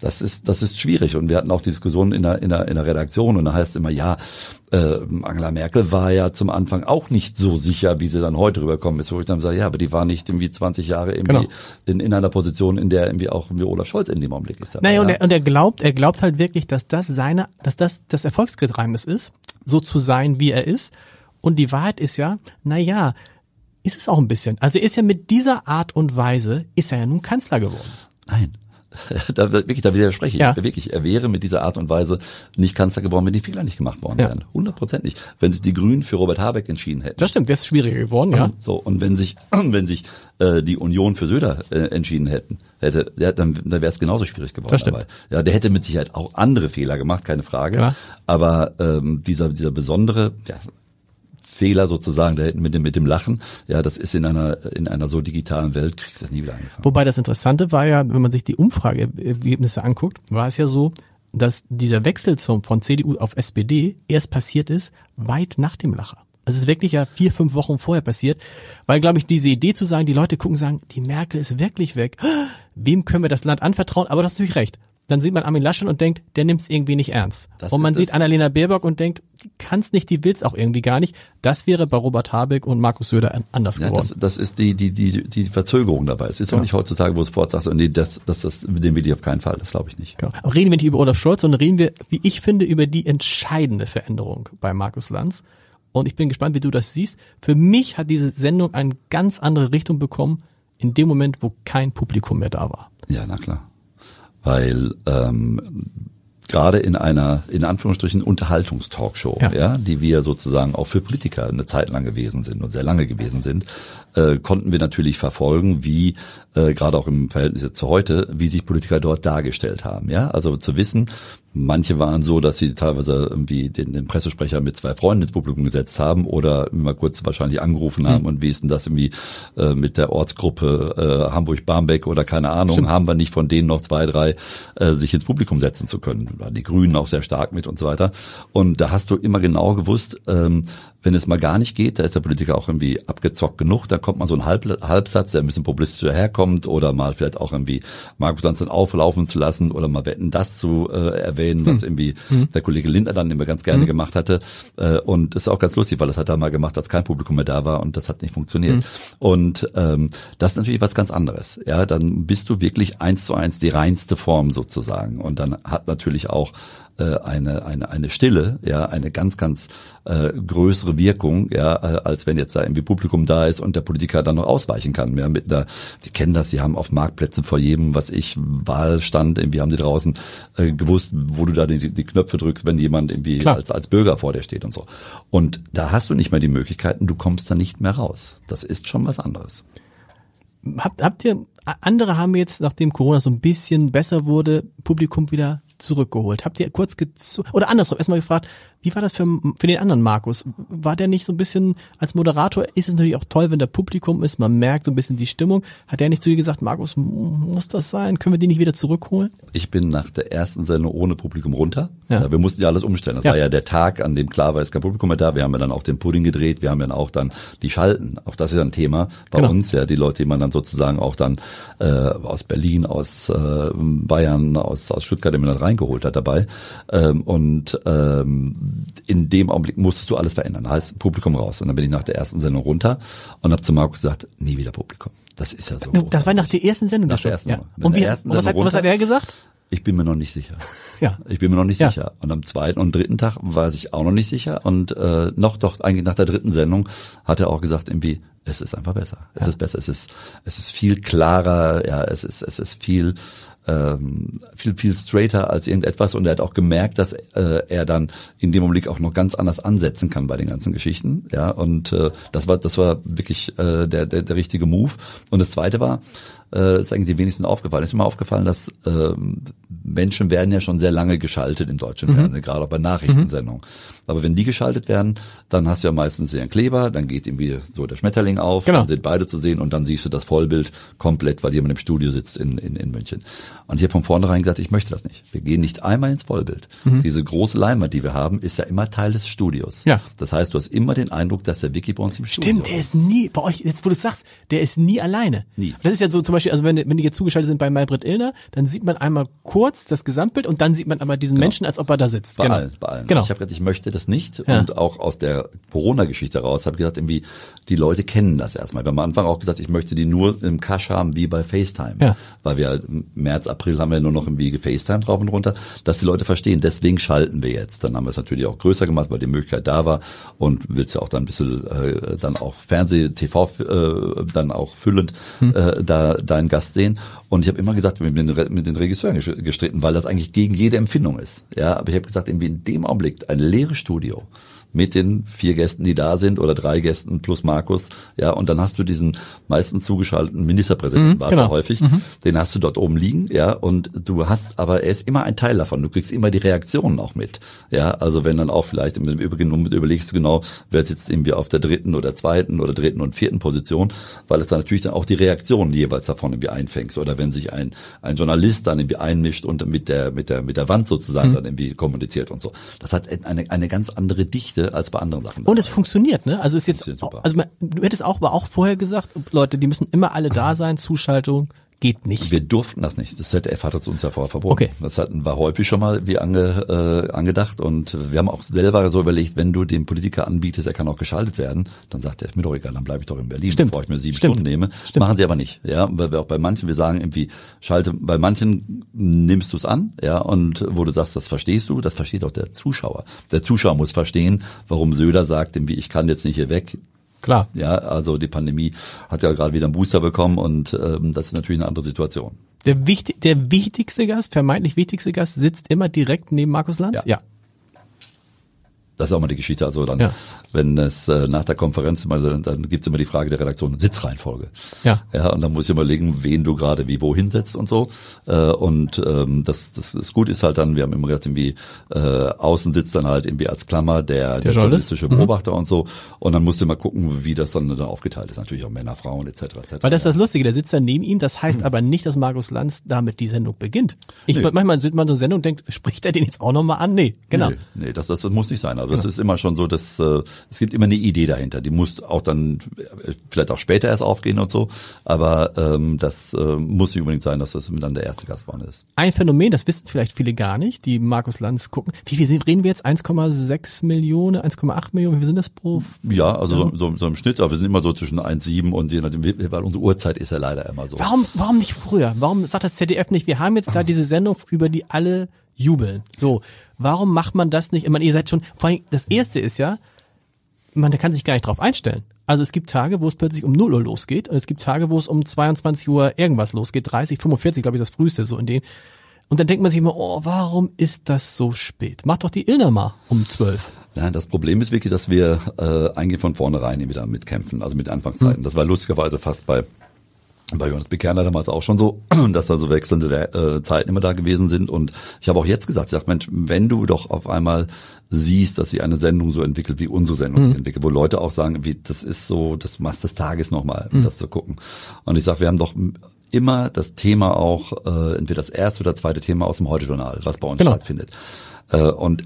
Das ist das ist schwierig und wir hatten auch die Diskussion in der in der, in der Redaktion und da heißt es immer ja, äh, Angela Merkel war ja zum Anfang auch nicht so sicher, wie sie dann heute rüberkommen ist, wo ich dann sage, ja, aber die war nicht irgendwie 20 Jahre irgendwie genau. in, in einer Position, in der irgendwie auch wie Olaf Scholz in dem Augenblick ist. Dabei, naja, ja. und, er, und er glaubt, er glaubt halt wirklich, dass das seine, dass das das Erfolgsgeheimnis ist, so zu sein, wie er ist. Und die Wahrheit ist ja, na ja, ist es auch ein bisschen. Also er ist ja mit dieser Art und Weise, ist er ja nun Kanzler geworden. Nein. Da wirklich, da widerspreche ich. Ja. Wirklich, er wäre mit dieser Art und Weise nicht Kanzler geworden, wenn die Fehler nicht gemacht worden wären. Hundertprozentig. Wenn sich die Grünen für Robert Habeck entschieden hätten. Das stimmt, wäre es schwieriger geworden, ja. So, und wenn sich, wenn sich äh, die Union für Söder äh, entschieden hätten, hätte, ja, dann, dann wäre es genauso schwierig geworden. Das stimmt. Dabei. Ja, der hätte mit Sicherheit auch andere Fehler gemacht, keine Frage. Klar. Aber ähm, dieser, dieser besondere, ja, Fehler sozusagen da hinten mit dem, mit dem Lachen. Ja, das ist in einer, in einer so digitalen Welt, kriegst du das nie wieder angefangen. Wobei das Interessante war ja, wenn man sich die Umfrageergebnisse anguckt, war es ja so, dass dieser Wechsel zum, von CDU auf SPD erst passiert ist, weit nach dem Lacher. Also es ist wirklich ja vier, fünf Wochen vorher passiert, weil, glaube ich, diese Idee zu sagen, die Leute gucken, sagen, die Merkel ist wirklich weg, wem können wir das Land anvertrauen? Aber das ist natürlich recht. Dann sieht man Armin Laschet und denkt, der nimmt es irgendwie nicht ernst. Das und man sieht Annalena Baerbock und denkt, die kann's nicht, die will's auch irgendwie gar nicht. Das wäre bei Robert Habeck und Markus Söder an- anders Ja, geworden. das, das ist die, die, die, die Verzögerung dabei. Es ist auch nicht heutzutage, wo du sofort sagst, nee, das, das, das, den will ich auf keinen Fall. Das glaube ich nicht. Genau. Aber reden wir nicht über Olaf Scholz, sondern reden wir, wie ich finde, über die entscheidende Veränderung bei Markus Lanz. Und ich bin gespannt, wie du das siehst. Für mich hat diese Sendung eine ganz andere Richtung bekommen, in dem Moment, wo kein Publikum mehr da war. Ja, na klar. Weil ähm, gerade in einer, in Anführungsstrichen, Unterhaltungstalkshow, Ja. ja. die wir sozusagen auch für Politiker eine Zeit lang gewesen sind und sehr lange gewesen sind, äh, konnten wir natürlich verfolgen, wie, äh, gerade auch im Verhältnis jetzt zu heute, wie sich Politiker dort dargestellt haben. Ja, also zu wissen, manche waren so, dass sie teilweise irgendwie den, den Pressesprecher mit zwei Freunden ins Publikum gesetzt haben oder mal kurz wahrscheinlich angerufen haben und wie ist denn das irgendwie äh, mit der Ortsgruppe äh, Hamburg-Barmbek oder keine Ahnung, haben wir nicht von denen noch zwei, drei äh, sich ins Publikum setzen zu können. Da die Grünen auch sehr stark mit und so weiter. Und da hast du immer genau gewusst, ähm, wenn es mal gar nicht geht, da ist der Politiker auch irgendwie abgezockt genug, da kommt mal so ein Halb Halbsatz, der ein bisschen populistischer herkommt oder mal vielleicht auch irgendwie Markus Lanz dann auflaufen zu lassen oder mal wetten, das zu äh, erwähnen, was irgendwie der Kollege Lindner dann immer ganz gerne gemacht hatte. Äh, und das ist auch ganz lustig, weil das hat er mal gemacht, als kein Publikum mehr da war und das hat nicht funktioniert. Und ähm, das ist natürlich was ganz anderes. Ja, dann bist du wirklich eins zu eins die reinste Form sozusagen. Und dann hat natürlich auch äh, eine, eine, eine Stille, ja, eine ganz, ganz äh, größere Wirkung, ja, äh, als wenn jetzt da irgendwie Publikum da ist und der Politiker dann noch ausweichen kann. Ja, mit einer, die kennen das, sie haben auf Marktplätzen vor jedem, was ich, Wahlstand, irgendwie haben sie draußen äh, gewusst, wo du da die, die Knöpfe drückst, wenn jemand irgendwie Klar. als, als Bürger vor dir steht und so. Und da hast du nicht mehr die Möglichkeiten, du kommst da nicht mehr raus. Das ist schon was anderes. Habt, habt ihr, andere haben jetzt, nachdem Corona so ein bisschen besser wurde, Publikum wieder zurückgeholt. Habt ihr kurz gezu oder andersrum erstmal gefragt, wie war das für, für den anderen Markus? War der nicht so ein bisschen als Moderator? Ist es natürlich auch toll, wenn der Publikum ist, man merkt so ein bisschen die Stimmung. Hat der nicht zu dir gesagt, Markus, muss das sein? Können wir die nicht wieder zurückholen? Ich bin nach der ersten Sendung ohne Publikum runter. Ja. Wir mussten ja alles umstellen. Das Ja. war ja der Tag, an dem klar war, es kein Publikum mehr da. Wir haben ja dann auch den Pudding gedreht. Wir haben ja auch dann die Schalten. Auch das ist ja ein Thema bei Genau. uns. Ja, die Leute, die man dann sozusagen auch dann äh, aus Berlin, aus äh, Bayern, aus, aus Stuttgart, die man dann reingeholt hat dabei. Ähm, und ähm, in dem Augenblick musstest du alles verändern. Heißt Publikum raus. Und dann bin ich nach der ersten Sendung runter und habe zu Markus gesagt, nie wieder Publikum. Das ist ja so. Das war nach der ersten Sendung. Nach der ersten ja. Und, wie, ersten und was, hat, Sendung was hat runter. er gesagt? Ich bin mir noch nicht sicher. Ja. Ich bin mir noch nicht Ja. sicher. Und am zweiten und dritten Tag war ich auch noch nicht sicher. Und äh, noch doch eigentlich nach der dritten Sendung hat er auch gesagt, irgendwie, es ist einfach besser. Es ist besser. Es ist es ist viel klarer. Ja, es ist es ist viel ähm, viel viel straighter als irgendetwas. Und er hat auch gemerkt, dass äh, er dann in dem Augenblick auch noch ganz anders ansetzen kann bei den ganzen Geschichten. Ja, und äh, das war das war wirklich äh, der, der der richtige Move. Und das zweite war äh, ist eigentlich die wenigsten aufgefallen. Ist mir aufgefallen, dass ähm, Menschen werden ja schon sehr lange geschaltet im deutschen Fernsehen, gerade auch bei Nachrichtensendungen. Aber wenn die geschaltet werden, dann hast du ja meistens ihren Kleber, dann geht irgendwie so der Schmetterling auf, Genau. dann sind beide zu sehen und dann siehst du das Vollbild komplett, weil jemand im Studio sitzt in, in, in München. Und ich habe von vornherein gesagt, ich möchte das nicht. Wir gehen nicht einmal ins Vollbild. Diese große Leinwand, die wir haben, ist ja immer Teil des Studios. Ja. Das heißt, du hast immer den Eindruck, dass der Wiki bei uns im Studio Stimmt, der ist nie, bei euch, jetzt wo du sagst, der ist nie alleine. Nie. Das ist ja so zum Beispiel, also wenn, wenn die jetzt zugeschaltet sind bei Maybrit Illner, dann sieht man einmal kurz das Gesamtbild und dann sieht man aber diesen Menschen, als ob er da sitzt. Bei genau. allen, bei allen. Genau. Ich habe gesagt, ich möchte das nicht. Ja. Und auch aus der Corona-Geschichte raus habe ich gesagt, irgendwie, die Leute kennen das erstmal. Wir haben am Anfang auch gesagt, ich möchte die nur im Cash haben wie bei FaceTime. Ja. Weil wir März, April haben wir nur noch irgendwie gefacetime drauf und runter, dass die Leute verstehen. Deswegen schalten wir jetzt. Dann haben wir es natürlich auch größer gemacht, weil die Möglichkeit da war und willst ja auch dann ein bisschen äh, dann auch Fernseh, TV äh, dann auch füllend Hm. äh, da deinen Gast sehen. Und ich habe immer gesagt, mit den, mit den Regisseuren ges- gestritten, weil das eigentlich gegen jede Empfindung ist. Ja, aber ich habe gesagt, irgendwie in dem Augenblick ein leeres Studio mit den vier Gästen, die da sind oder drei Gästen plus Markus, ja, und dann hast du diesen meistens zugeschalteten Ministerpräsidenten, Mhm, war es genau. ja häufig, den hast du dort oben liegen, ja, und du hast, aber er ist immer ein Teil davon, du kriegst immer die Reaktionen auch mit, ja, also wenn dann auch vielleicht im Übrigen überlegst du genau, wer sitzt irgendwie auf der dritten oder zweiten oder dritten und vierten Position, weil es dann natürlich dann auch die Reaktionen jeweils davon irgendwie einfängst oder wenn sich ein, ein Journalist dann irgendwie einmischt und mit der, mit der, mit der Wand Mhm. sozusagen dann irgendwie kommuniziert und so. Das hat eine, eine ganz andere Dichte als bei anderen Sachen. Und es funktioniert, ne? Also ist jetzt, super. also man, du hättest auch, aber auch vorher gesagt, Leute, die müssen immer alle da sein, Zuschaltung geht nicht. Wir durften das nicht. Das ZDF hat es uns ja vorher verboten. Okay. Das hatten, war häufig schon mal wie ange, äh, angedacht und wir haben auch selber so überlegt, wenn du dem Politiker anbietest, er kann auch geschaltet werden, dann sagt er, ist mir doch egal, dann bleibe ich doch in Berlin, Stimmt. bevor ich mir sieben Stimmt. Stunden nehme. Stimmt. Machen sie aber nicht. Ja, weil wir auch bei manchen, wir sagen irgendwie, schalte, bei manchen nimmst du es an, ja, und wo du sagst, das verstehst du, das versteht auch der Zuschauer. Der Zuschauer muss verstehen, warum Söder sagt, irgendwie, ich kann jetzt nicht hier weg, Klar. ja, also die Pandemie hat ja gerade wieder einen Booster bekommen und ähm, das ist natürlich eine andere Situation. Der, wichtig, der wichtigste Gast, vermeintlich wichtigste Gast, sitzt immer direkt neben Markus Lanz? Ja. Das ist auch mal die Geschichte. Also dann, Ja. wenn es äh, nach der Konferenz immer, dann gibt's immer die Frage der Redaktion Sitzreihenfolge. Ja. Ja, und dann muss ich überlegen, wen du gerade wie wo hinsetzt und so. Äh, und ähm, das, das ist gut ist halt dann, wir haben immer gesagt, irgendwie äh, außen sitzt dann halt irgendwie als Klammer der, der, Journalist. journalistische Beobachter und so. Und dann musst du mal gucken, wie das dann, dann aufgeteilt ist. Natürlich auch Männer, Frauen etc. etc. Weil das ist das Lustige, der sitzt dann neben ihm, das heißt aber nicht, dass Markus Lanz damit die Sendung beginnt. Ich Nee. manchmal sitzt man so eine Sendung und denkt, spricht er den jetzt auch nochmal an? Nee, genau. Nee, nee das, das, das muss nicht sein. Also das ist immer schon so, dass äh, es gibt immer eine Idee dahinter. Die muss auch dann äh, vielleicht auch später erst aufgehen und so. Aber ähm, das äh, muss nicht unbedingt sein, dass das dann der erste Gast vorne ist. Ein Phänomen, das wissen vielleicht viele gar nicht, die Markus Lanz gucken. Wie viel sind- reden wir jetzt? 1,6 Millionen, 1,8 Millionen, wie viel sind das pro? Ja, also so, so, so im Schnitt, aber wir sind immer so zwischen 1,7 und je nachdem, weil unsere Uhrzeit ist ja leider immer so. Warum, warum nicht früher? Warum sagt das ZDF nicht, wir haben jetzt da diese Sendung, über die alle jubeln? So, warum macht man das nicht? Ich meine, ihr seid schon, vor allem, das erste ist ja, man kann sich gar nicht drauf einstellen. Also es gibt Tage, wo es plötzlich um 0 Uhr losgeht und es gibt Tage, wo es um 22 Uhr irgendwas losgeht, 30, 45, glaube ich, das früheste so in den. Und dann denkt man sich immer, oh, warum ist das so spät? Mach doch die Ilna mal um 12. Ja, das Problem ist wirklich, dass wir äh, eigentlich von vornherein wieder mitkämpfen, also mit Anfangszeiten. Das war lustigerweise fast bei bei Johannes Bekerner damals auch schon so, dass da so wechselnde äh, Zeiten immer da gewesen sind. Und ich habe auch jetzt gesagt, ich sag, Mensch, wenn du doch auf einmal siehst, dass sich eine Sendung so entwickelt, wie unsere Sendung sich entwickelt, wo Leute auch sagen, wie das ist so das Mast des Tages nochmal, das zu gucken. Und ich sag, wir haben doch immer das Thema auch, äh, entweder das erste oder zweite Thema aus dem Heute-Journal, was bei uns Genau. stattfindet. Äh, und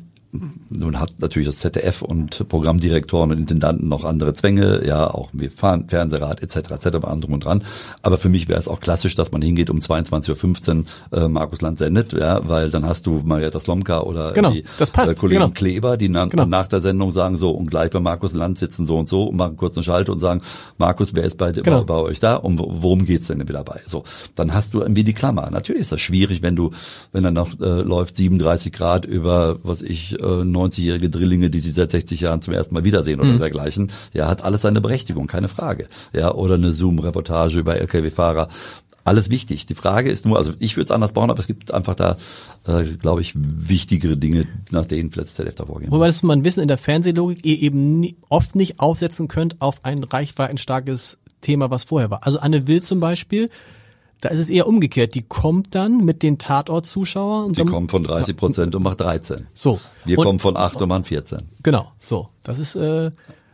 nun hat natürlich das ZDF und Programmdirektoren und Intendanten noch andere Zwänge, ja, auch wie Fern- Fernsehrat etc. etc. bei allem drum und dran. Aber für mich wäre es auch klassisch, dass man hingeht um 22.15 Uhr äh, Markus Land sendet, ja, weil dann hast du Marietta Slomka oder Genau, die das passt, äh, Kollegen genau. Kleber, die nach, Genau. nach der Sendung sagen so und gleich bei Markus Land sitzen so und so und machen kurz eine Schalte und sagen, Markus, wer ist bei, Genau. bei, bei euch da und wo- worum geht's denn wieder bei? So, dann hast du irgendwie die Klammer. Natürlich ist das schwierig, wenn du, wenn dann noch äh, läuft 37 Grad über, was ich, 90-jährige Drillinge, die sie seit 60 Jahren zum ersten Mal wiedersehen Mhm. oder dergleichen. Ja, hat alles seine Berechtigung, keine Frage. Ja, oder eine Zoom-Reportage über LKW-Fahrer. Alles wichtig. Die Frage ist nur, also ich würde es anders bauen, aber es gibt einfach da, äh, glaube ich, wichtigere Dinge, nach denen vielleicht ZDF da vorgehen Wobei muss. das man wissen in der Fernsehlogik ihr eben nie, oft nicht aufsetzen könnt auf ein reichweitenstarkes Thema, was vorher war. Also Anne Will zum Beispiel, da ist es eher umgekehrt. Die kommt dann mit den Tatort-Zuschauern. und Die kommen von 30 Prozent und macht 13. So. Wir Und- kommen von 8 und machen 14. Genau, so. Das ist, äh,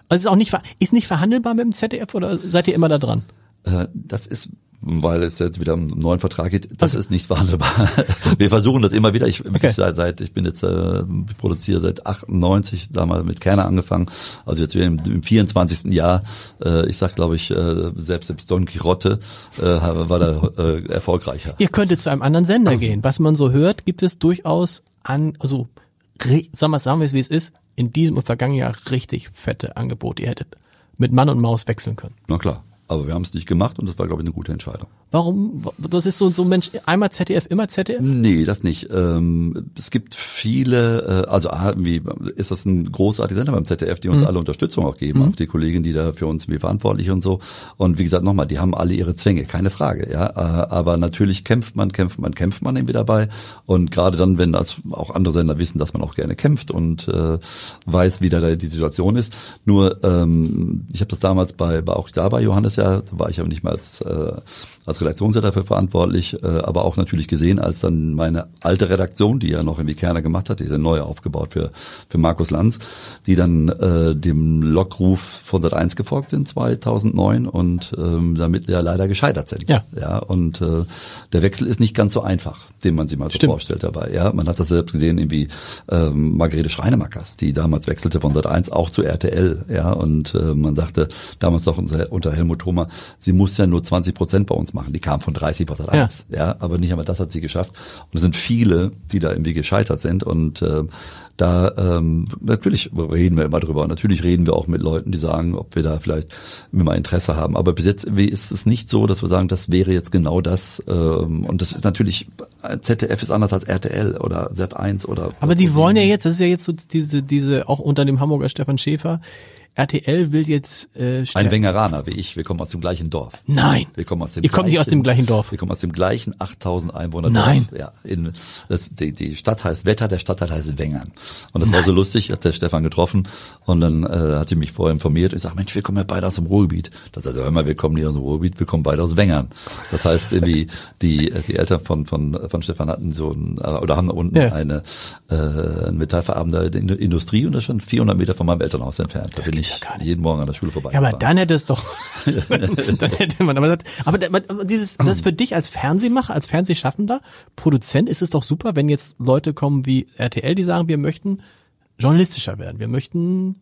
also ist auch nicht, ist nicht verhandelbar mit dem ZDF oder seid ihr immer da dran? Äh, Das ist, weil es jetzt wieder um einen neuen Vertrag geht, das ist nicht verhandelbar. Wir versuchen das immer wieder. Ich, Okay. ich seit, seit, ich bin jetzt, äh, ich produziere seit 98, damals mit Kerner angefangen. Also jetzt wieder im, im 24. Jahr. Äh, ich sag, glaube ich, äh, selbst selbst Don Quixote äh, war da äh, erfolgreicher. Ihr könntet zu einem anderen Sender gehen. Was man so hört, gibt es durchaus an, also, re- sagen wir, sagen wir es wie es ist, in diesem und vergangenen Jahr richtig fette Angebote. Ihr hättet mit Mann und Maus wechseln können. Na klar. Aber wir haben es nicht gemacht und das war, glaube ich, eine gute Entscheidung. Warum? Das ist so, so ein Mensch, einmal ZDF, immer ZDF? Nee, das nicht. Ähm, es gibt viele, äh, also A, wie ist das ein großartiger Sender beim ZDF, die uns alle Unterstützung auch geben, auch die Kollegen, die da für uns wie verantwortlich und so. Und wie gesagt, nochmal, die haben alle ihre Zwänge, keine Frage, ja. Äh, aber natürlich kämpft man, kämpft man, kämpft man irgendwie dabei. Und gerade dann, wenn das auch andere Sender wissen, dass man auch gerne kämpft und äh, weiß, wie da die Situation ist. Nur, ähm, ich habe das damals bei, bei auch da bei Johannes ja, da war ich aber nicht mal als äh, als Redaktionsleiter dafür verantwortlich, äh, aber auch natürlich gesehen, als dann meine alte Redaktion, die ja noch irgendwie Kerner gemacht hat, diese neue aufgebaut für für Markus Lanz, die dann äh, dem Lockruf von Sat 1 gefolgt sind 2009 und ähm, damit ja leider gescheitert sind. Ja. ja und äh, der Wechsel ist nicht ganz so einfach, den man sich mal so Stimmt. vorstellt dabei. Ja, man hat das selbst gesehen, irgendwie ähm, Margarete Schreinemackers, die damals wechselte von Sat 1 auch zu RTL, ja, und äh, man sagte damals noch unter, Helmut Thomas, sie muss ja nur 20 Prozent bei uns machen. Die kam von 30 bei Sat 1. Ja. ja, aber nicht einmal das hat sie geschafft. Und es sind viele, die da irgendwie gescheitert sind und äh, da ähm, natürlich reden wir immer drüber. Natürlich reden wir auch mit Leuten, die sagen, ob wir da vielleicht immer Interesse haben. Aber bis jetzt ist es nicht so, dass wir sagen, das wäre jetzt genau das. Ähm, und das ist natürlich ZDF ist anders als RTL oder Z1 oder. Aber die wollen ja jetzt, das ist ja jetzt so diese diese auch unter dem Hamburger Stefan Schäfer RTL will jetzt äh, ein Wengeraner wie ich. Wir kommen aus dem gleichen Dorf. Nein. Wir kommen aus dem. Ihr kommt nicht aus dem gleichen Dorf. Wir kommen aus dem gleichen 8000 Einwohner Nein. Dorf. Ja. In, das, die, die Stadt heißt Wetter, der Stadtteil heißt Wengern. Und das Nein. war so lustig. Hat der Stefan getroffen und dann äh, hat sie mich vorher informiert. Ich sage, Mensch, wir kommen ja beide aus dem Ruhrgebiet. Da sagt er, hör mal, wir kommen nicht aus dem Ruhrgebiet, wir kommen beide aus Wengern. Das heißt, irgendwie die die Eltern von von von Stefan hatten so ein, oder haben da unten ja. eine äh, metallverarbeitende Industrie und das ist schon 400 Meter von meinem Elternhaus entfernt. Da das bin ich ja jeden Morgen an der Schule vorbei. Ja, aber dann hätte es doch, dann hätte man, aber, das, aber dieses, das für dich als Fernsehmacher, als Fernsehschaffender, Produzent ist es doch super, wenn jetzt Leute kommen wie RTL, die sagen, wir möchten journalistischer werden, wir möchten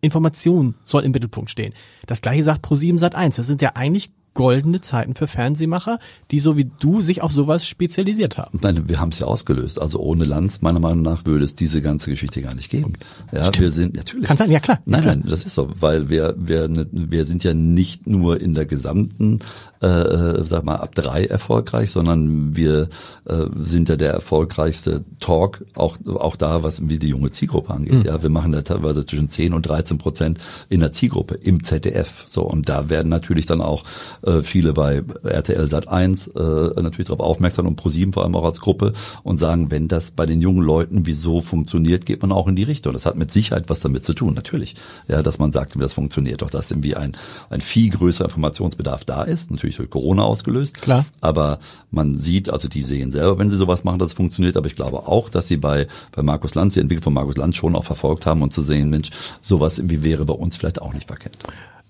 Information soll im Mittelpunkt stehen. Das gleiche sagt Pro7 Sat 1. Das sind ja eigentlich goldene Zeiten für Fernsehmacher, die so wie du sich auf sowas spezialisiert haben. Nein, wir haben es ja ausgelöst. Also ohne Lanz, meiner Meinung nach, würde es diese ganze Geschichte gar nicht geben. Ja, Stimmt. wir sind natürlich. Kann sein, ja klar. Nein, klar. nein, das ist so, weil wir wir ne, wir sind ja nicht nur in der gesamten, äh, äh, sag mal ab drei erfolgreich, sondern wir äh, sind ja der erfolgreichste Talk auch auch da, was wie die junge Zielgruppe angeht. Mhm. Ja, wir machen da teilweise zwischen 10 und 13 Prozent in der Zielgruppe im ZDF. So und da werden natürlich dann auch äh, viele bei RTL Sat 1 äh, natürlich darauf aufmerksam und ProSieben vor allem auch als Gruppe und sagen, wenn das bei den jungen Leuten wieso funktioniert, geht man auch in die Richtung. Das hat mit Sicherheit was damit zu tun, natürlich. Ja, dass man sagt, wie das funktioniert. Doch dass irgendwie ein, ein viel größerer Informationsbedarf da ist, natürlich durch Corona ausgelöst. Klar. Aber man sieht, also die sehen selber, wenn sie sowas machen, dass es funktioniert. Aber ich glaube auch, dass sie bei, bei Markus Lanz, die Entwicklung von Markus Lanz schon auch verfolgt haben und zu sehen, Mensch, sowas irgendwie wäre bei uns vielleicht auch nicht verkehrt.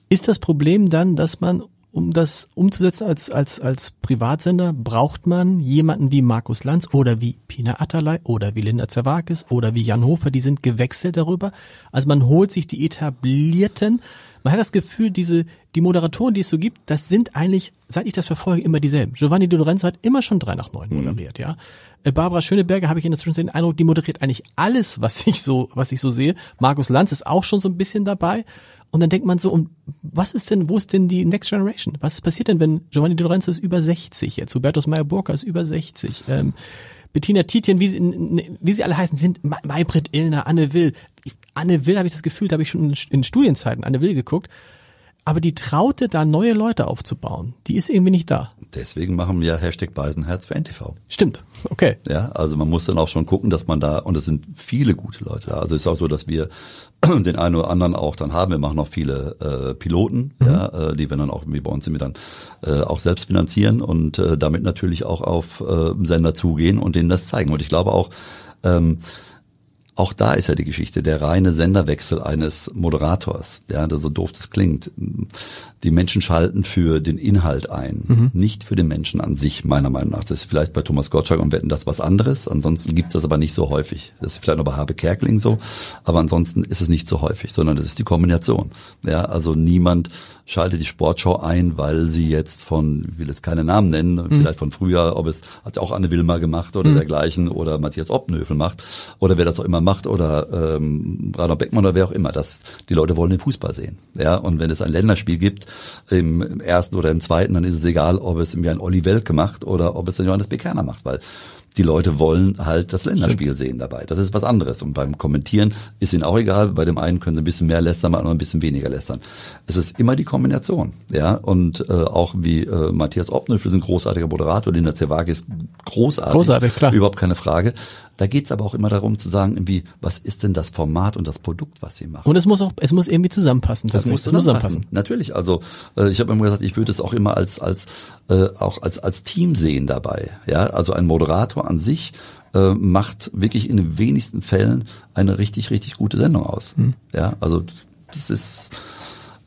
Ist das Problem dann, dass man um das umzusetzen als, als, als Privatsender, braucht man jemanden wie Markus Lanz oder wie Pina Atterlei oder wie Linda Zerwakis oder wie Jan Hofer, die sind gewechselt darüber. Also man holt sich die etablierten. Man hat das Gefühl, diese, die Moderatoren, die es so gibt, das sind eigentlich, seit ich das verfolge, immer dieselben. Giovanni Di Lorenzo hat immer schon drei nach neun mhm. moderiert, ja. Äh, Barbara Schöneberger habe ich in der Zwischenzeit den Eindruck, die moderiert eigentlich alles, was ich so, was ich so sehe. Markus Lanz ist auch schon so ein bisschen dabei. Und dann denkt man so, um, was ist denn, wo ist denn die Next Generation? Was passiert denn, wenn Giovanni Di Lorenzo ist über 60 jetzt, Hubertus Meyer-Burka ist über 60, ähm, Bettina Tietjen, wie sie, wie sie alle heißen, sind Maybrit Illner, Anne Will. Anne Will habe ich das Gefühl, da habe ich schon in, in Studienzeiten Anne Will geguckt aber die traute da neue Leute aufzubauen. Die ist irgendwie nicht da. Deswegen machen wir Hashtag Beisenherz für NTV. Stimmt, okay. Ja, also man muss dann auch schon gucken, dass man da, und es sind viele gute Leute da. Also es ist auch so, dass wir den einen oder anderen auch dann haben. Wir machen auch viele äh, Piloten, mhm. ja, äh, die wir dann auch, wie bei uns sind wir dann äh, auch selbst finanzieren und äh, damit natürlich auch auf äh, Sender zugehen und denen das zeigen. Und ich glaube auch, ähm, auch da ist ja die Geschichte, der reine Senderwechsel eines Moderators, ja, das so doof das klingt. Die Menschen schalten für den Inhalt ein, mhm. nicht für den Menschen an sich, meiner Meinung nach. Das ist vielleicht bei Thomas Gottschalk und Wetten das was anderes, ansonsten gibt's das aber nicht so häufig. Das ist vielleicht noch bei Habe Kerkling so, aber ansonsten ist es nicht so häufig, sondern es ist die Kombination. Ja, also niemand schaltet die Sportschau ein, weil sie jetzt von, ich will jetzt keine Namen nennen, mhm. vielleicht von früher, ob es hat auch Anne Wilmer gemacht oder mhm. dergleichen oder Matthias Obnöfel macht oder wer das auch immer macht oder ähm, Rainer Beckmann oder wer auch immer. Das, die Leute wollen den Fußball sehen. Ja, und wenn es ein Länderspiel gibt, im, im ersten oder im zweiten, dann ist es egal, ob es irgendwie ein Olli Welke macht oder ob es ein Johannes Bekerner macht, weil die Leute wollen halt das Länderspiel sehen dabei. Das ist was anderes. Und beim Kommentieren ist ihnen auch egal. Bei dem einen können sie ein bisschen mehr lästern, bei anderen ein bisschen weniger lästern. Es ist immer die Kombination. Ja, und äh, auch wie äh, Matthias Obnöfel ist ein großartiger Moderator, Linda Zerwagi ist großartig. Großartig, klar. Überhaupt keine Frage. Da geht's aber auch immer darum zu sagen, irgendwie, was ist denn das Format und das Produkt, was sie machen. Und es muss auch, es muss irgendwie zusammenpassen. Das muss zusammenpassen. Natürlich. Also äh, ich habe immer gesagt, ich würde es auch immer als als äh, auch als als Team sehen dabei. Ja, also ein Moderator an sich äh, macht wirklich in den wenigsten Fällen eine richtig richtig gute Sendung aus. Hm. Ja, also das ist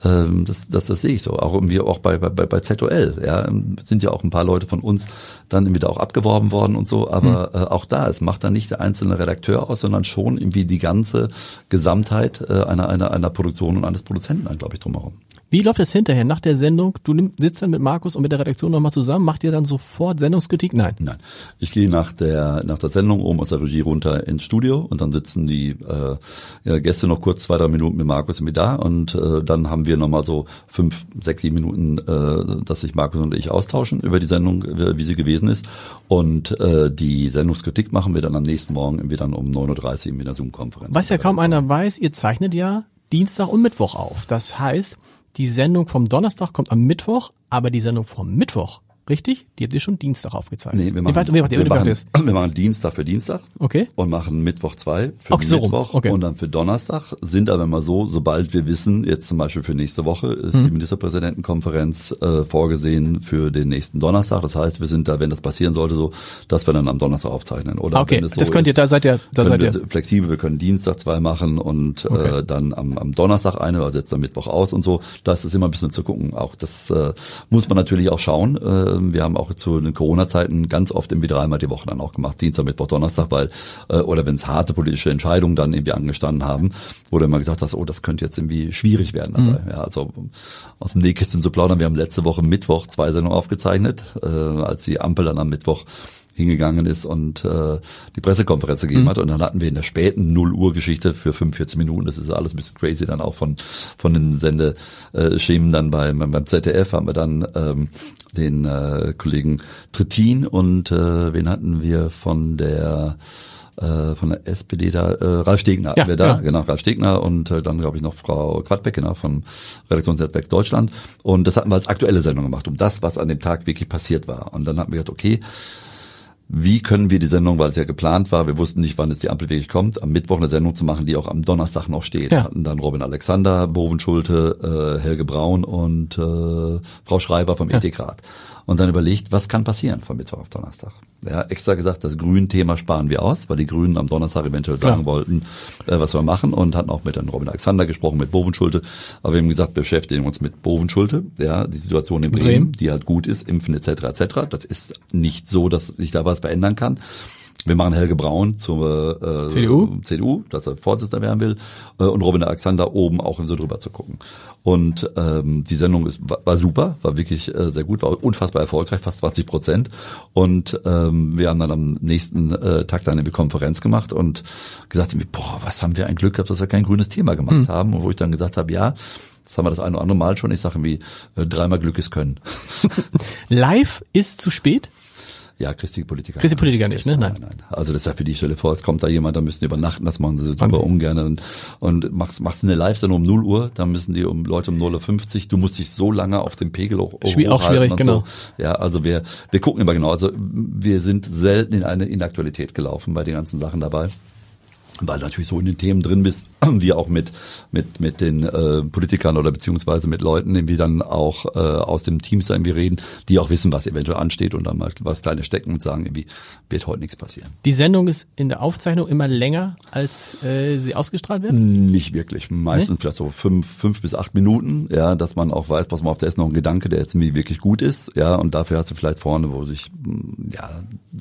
ähm, das, das, das sehe ich so. Auch irgendwie auch bei, bei, bei ZOL, ja, sind ja auch ein paar Leute von uns dann wieder auch abgeworben worden und so, aber mhm. äh, auch da, es macht dann nicht der einzelne Redakteur aus, sondern schon irgendwie die ganze Gesamtheit äh, einer, einer, einer Produktion und eines Produzenten dann, glaube ich, drumherum. Wie läuft das hinterher nach der Sendung? Du sitzt dann mit Markus und mit der Redaktion nochmal zusammen, macht ihr dann sofort Sendungskritik? Nein. Nein. Ich gehe nach der nach der Sendung oben aus der Regie runter ins Studio und dann sitzen die äh, ja, Gäste noch kurz zwei, drei Minuten mit Markus und mir da und äh, dann haben wir nochmal so fünf, sechs, sieben Minuten, äh, dass sich Markus und ich austauschen über die Sendung, wie sie gewesen ist. Und äh, die Sendungskritik machen wir dann am nächsten Morgen irgendwie dann um 9.30 Uhr in der Zoom-Konferenz. Was ja kaum einer weiß, ihr zeichnet ja Dienstag und Mittwoch auf. Das heißt, die Sendung vom Donnerstag kommt am Mittwoch, aber die Sendung vom Mittwoch Richtig? Die habt ihr schon Dienstag aufgezeichnet. Nee, wir machen, nee, warte, wir, machen, wir machen Dienstag für Dienstag. Okay. Und machen Mittwoch zwei für okay, Mittwoch so okay. und dann für Donnerstag. Sind aber immer so, sobald wir wissen, jetzt zum Beispiel für nächste Woche ist hm. die Ministerpräsidentenkonferenz äh, vorgesehen für den nächsten Donnerstag. Das heißt, wir sind da, wenn das passieren sollte, so, dass wir dann am Donnerstag aufzeichnen. Oder okay, so das könnt ist, ihr, da seid ihr, da seid ihr. Flexibel, wir können Dienstag zwei machen und okay. äh, dann am, am Donnerstag eine, also jetzt am Mittwoch aus und so. Das ist immer ein bisschen zu gucken. Auch das äh, muss man natürlich auch schauen. Äh, wir haben auch zu den Corona-Zeiten ganz oft irgendwie dreimal die Woche dann auch gemacht, Dienstag, Mittwoch, Donnerstag, weil äh, oder wenn es harte politische Entscheidungen dann irgendwie angestanden haben, wo du immer gesagt hast, oh, das könnte jetzt irgendwie schwierig werden dabei. Mhm. Ja, also aus dem Nähkästchen zu plaudern, wir haben letzte Woche Mittwoch zwei Sendungen aufgezeichnet, äh, als die Ampel dann am Mittwoch hingegangen ist und äh, die Pressekonferenz gegeben mhm. hat. Und dann hatten wir in der späten Null Uhr Geschichte für 45 Minuten, das ist alles ein bisschen crazy, dann auch von von den Sendeschemen dann beim, beim ZDF haben wir dann ähm, den äh, Kollegen Trittin und äh, wen hatten wir von der äh, von der SPD da, äh, Ralf Stegner ja, wir da, ja. genau, Ralf Stegner und äh, dann glaube ich noch Frau Quadbeck, genau, vom Redaktionsnetzwerk Deutschland. Und das hatten wir als aktuelle Sendung gemacht, um das, was an dem Tag wirklich passiert war. Und dann hatten wir gedacht, okay, wie können wir die Sendung, weil es ja geplant war, wir wussten nicht, wann jetzt die Ampel wirklich kommt, am Mittwoch eine Sendung zu machen, die auch am Donnerstag noch steht. Ja. hatten dann Robin Alexander, Boven Schulte, äh, Helge Braun und äh, Frau Schreiber vom ja. Ethikrat und dann überlegt, was kann passieren von Mittwoch auf Donnerstag. Ja, extra gesagt, das Grün-Thema sparen wir aus, weil die Grünen am Donnerstag eventuell sagen Klar. wollten, äh, was wir machen und hatten auch mit Herrn Robin Alexander gesprochen, mit Bovenschulte. Aber wir haben gesagt, beschäftigen uns mit Bovenschulte, ja, die Situation in Bremen, Bremen, die halt gut ist, impfen etc. etc. Das ist nicht so, dass sich da was verändern kann. Wir machen Helge Braun zur äh, CDU. CDU, dass er Vorsitzender werden will, äh, und Robin Alexander oben auch so drüber zu gucken. Und ähm, die Sendung ist, war, war super, war wirklich äh, sehr gut, war unfassbar erfolgreich, fast 20 Prozent. Und ähm, wir haben dann am nächsten äh, Tag dann eine Konferenz gemacht und gesagt, boah, was haben wir ein Glück gehabt, dass wir kein grünes Thema gemacht mhm. haben. Und wo ich dann gesagt habe, ja, das haben wir das eine oder andere Mal schon. Ich sage wie äh, dreimal Glück ist können. Live ist zu spät? Ja, christliche Politiker. Christliche Politiker nicht, ne? Nein. nein. Also das ist ja für die Stelle vor, es kommt da jemand, da müssen die übernachten, das machen sie super okay. ungern. Und, und machst, machst eine Live-Sendung um 0 Uhr, dann müssen die um Leute um 0.50 Uhr, du musst dich so lange auf dem Pegel auch, Schwier auch schwierig, genau. So. Ja, also wir, wir gucken immer genau. Also wir sind selten in eine Inaktualität gelaufen bei den ganzen Sachen dabei weil du natürlich so in den Themen drin bist, die auch mit mit mit den äh, Politikern oder beziehungsweise mit Leuten irgendwie dann auch äh, aus dem Team irgendwie reden, die auch wissen, was eventuell ansteht und dann mal was kleine stecken und sagen, irgendwie wird heute nichts passieren. Die Sendung ist in der Aufzeichnung immer länger, als äh, sie ausgestrahlt wird? Nicht wirklich, meistens nee? vielleicht so fünf fünf bis acht Minuten, ja, dass man auch weiß, was man auf der ist noch ein Gedanke, der jetzt irgendwie wirklich gut ist, ja, und dafür hast du vielleicht vorne, wo sich ja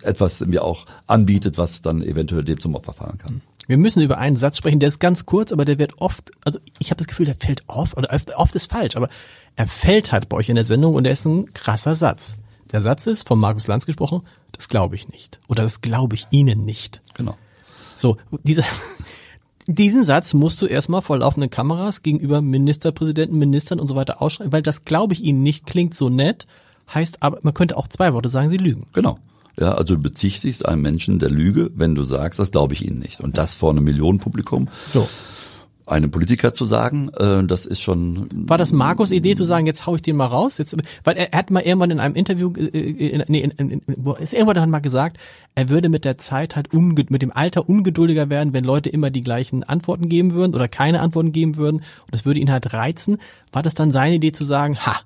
etwas mir auch anbietet, was dann eventuell dem zum Opfer fallen kann. Wir müssen über einen Satz sprechen, der ist ganz kurz, aber der wird oft, also ich habe das Gefühl, der fällt oft, oder oft, ist falsch, aber er fällt halt bei euch in der Sendung und er ist ein krasser Satz. Der Satz ist, von Markus Lanz gesprochen, das glaube ich nicht. Oder das glaube ich Ihnen nicht. Genau. So, dieser, diesen Satz musst du erstmal vor laufenden Kameras gegenüber Ministerpräsidenten, Ministern und so weiter ausschreiben, weil das glaube ich Ihnen nicht klingt so nett, heißt aber, man könnte auch zwei Worte sagen, Sie lügen. Genau. Ja, also du bezichtigst einen Menschen der Lüge, wenn du sagst, das glaube ich Ihnen nicht. Und das vor einem Millionenpublikum. So einem Politiker zu sagen, äh, das ist schon. War das Markus Idee zu sagen, jetzt hau ich den mal raus? Jetzt, weil er, er hat mal irgendwann in einem Interview, äh, in, nee, in, in, in, ist irgendwann dann mal gesagt, er würde mit der Zeit halt unge mit dem Alter ungeduldiger werden, wenn Leute immer die gleichen Antworten geben würden oder keine Antworten geben würden. Und das würde ihn halt reizen. War das dann seine Idee zu sagen, ha,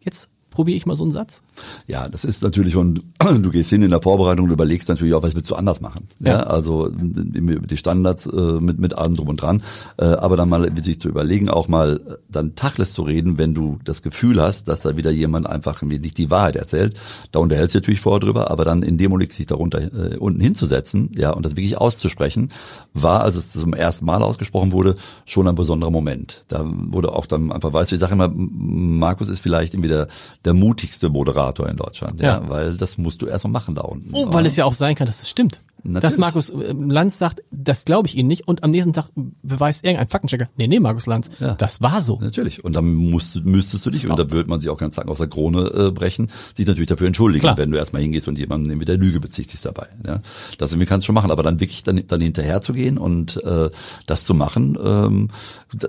jetzt probiere ich mal so einen Satz? Ja, das ist natürlich und du gehst hin in der Vorbereitung und überlegst natürlich auch, was willst du anders machen. Ja, Ja. also die Standards äh, mit mit allem drum und dran, äh, aber dann mal sich zu überlegen, auch mal äh, dann Tachles zu reden, wenn du das Gefühl hast, dass da wieder jemand einfach irgendwie nicht die Wahrheit erzählt. Da unterhältst du dich natürlich vorher drüber, aber dann in dem Augenblick sich darunter äh, unten hinzusetzen, ja, und das wirklich auszusprechen, war, als es zum ersten Mal ausgesprochen wurde, schon ein besonderer Moment. Da wurde auch dann einfach weiß, ich sage immer, Markus ist vielleicht irgendwie der, der mutigste Moderator in Deutschland, ja, Ja. weil das musst du erstmal machen da unten. Oh, weil es ja auch sein kann, dass es stimmt. Natürlich. Dass Markus äh, Lanz sagt, das glaube ich Ihnen nicht und am nächsten Tag beweist irgendein Faktenchecker, nee, nee, Markus Lanz, Ja. das war so. Natürlich. Und dann musst, müsstest du dich, und da würde man sich auch ganz Zacken aus der Krone äh, brechen, sich natürlich dafür entschuldigen, Klar. wenn du erstmal hingehst und jemanden mit der Lüge bezichtigst dabei. Ja. Das irgendwie kannst du schon machen, aber dann wirklich dann, dann hinterher zu gehen und äh, das zu machen, ähm,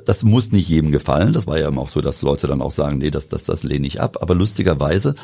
das muss nicht jedem gefallen. Das war ja immer auch so, dass Leute dann auch sagen, nee, das, das, das lehne ich ab. Aber lustigerweise,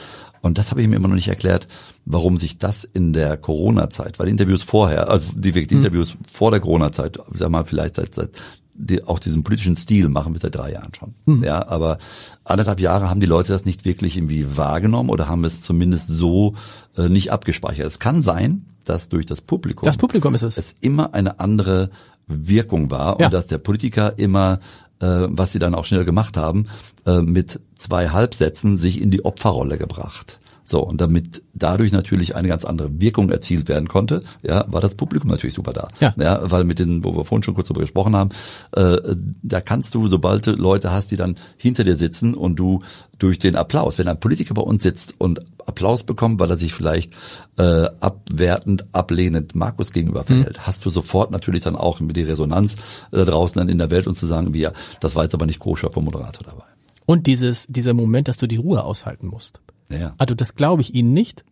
und das habe ich mir immer noch nicht erklärt, warum sich das in der Corona-Zeit, weil die Interviews vorher, also die, die Interviews vor der Corona-Zeit, sag mal vielleicht seit, seit die, auch diesen politischen Stil machen wir seit drei Jahren schon. Ja, aber anderthalb Jahre haben die Leute das nicht wirklich irgendwie wahrgenommen oder haben es zumindest so äh, nicht abgespeichert. Es kann sein, dass durch das Publikum Das Publikum ist es. es immer eine andere Wirkung war Ja. und dass der Politiker immer was sie dann auch schnell gemacht haben, äh, mit zwei Halbsätzen sich in die Opferrolle gebracht. So, und damit dadurch natürlich eine ganz andere Wirkung erzielt werden konnte, ja, war das Publikum natürlich super da. Ja. ja weil mit den, wo wir vorhin schon kurz darüber gesprochen haben, äh, da kannst du, sobald du Leute hast, die dann hinter dir sitzen und du durch den Applaus, wenn ein Politiker bei uns sitzt und Applaus bekommt, weil er sich vielleicht äh, abwertend, ablehnend Markus gegenüber verhält, hast du sofort natürlich dann auch mit die Resonanz äh, da draußen dann in der Welt und zu sagen, wie ja, das war jetzt aber nicht vom Moderator dabei. Und dieses, dieser Moment, dass du die Ruhe aushalten musst. Ja. Also das glaube ich Ihnen nicht.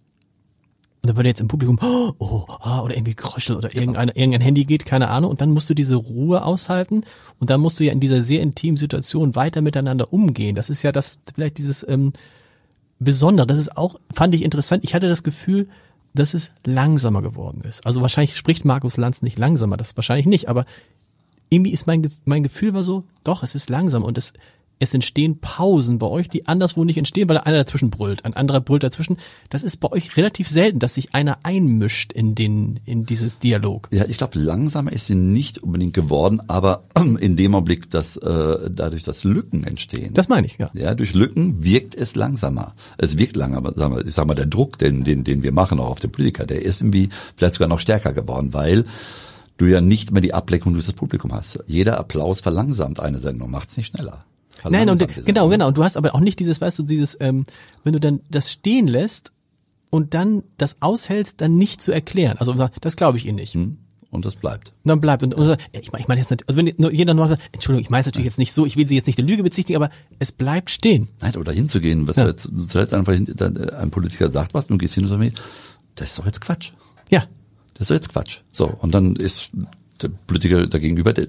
Und dann würde jetzt im Publikum, oh, oh oder irgendwie Kroschel oder irgendein, irgendein Handy geht, keine Ahnung. Und dann musst du diese Ruhe aushalten und dann musst du ja in dieser sehr intimen Situation weiter miteinander umgehen. Das ist ja das, vielleicht dieses ähm, Besondere. Das ist auch, fand ich interessant. Ich hatte das Gefühl, dass es langsamer geworden ist. Also wahrscheinlich spricht Markus Lanz nicht langsamer, das wahrscheinlich nicht, aber irgendwie ist mein, mein Gefühl war so, doch, es ist langsam und es, es entstehen Pausen bei euch, die anderswo nicht entstehen, weil einer dazwischen brüllt, ein anderer brüllt dazwischen. Das ist bei euch relativ selten, dass sich einer einmischt in den, in dieses Dialog. Ja, ich glaube, langsamer ist sie nicht unbedingt geworden, aber in dem Augenblick, dass äh, dadurch, dass Lücken entstehen. Das meine ich, ja. Ja, durch Lücken wirkt es langsamer. Es wirkt langsamer. Sagen wir, ich sag mal, der Druck, den, den, den wir machen, auch auf den Politiker, der ist irgendwie vielleicht sogar noch stärker geworden, weil du ja nicht mehr die Ableckung durch das Publikum hast. Jeder Applaus verlangsamt eine Sendung, macht's nicht schneller. Nein, und genau, genau. Und du hast aber auch nicht dieses, weißt du, dieses, ähm, wenn du dann das stehen lässt und dann das aushältst, dann nicht zu erklären. Also das glaube ich Ihnen nicht. Hm? Und das bleibt. Und dann bleibt und, und ja, ich meine ich meine jetzt nicht, also wenn nur jeder nur sagt, Entschuldigung, ich meine es natürlich jetzt nicht so, ich will sie jetzt nicht der Lüge bezichtigen, aber es bleibt stehen. Nein, oder hinzugehen, was Ja. jetzt zuletzt einfach äh, ein Politiker sagt was, du gehst hin und sagst, das ist doch jetzt Quatsch. Ja, Das ist doch jetzt Quatsch. So, und dann ist der Politiker dagegenüber, der-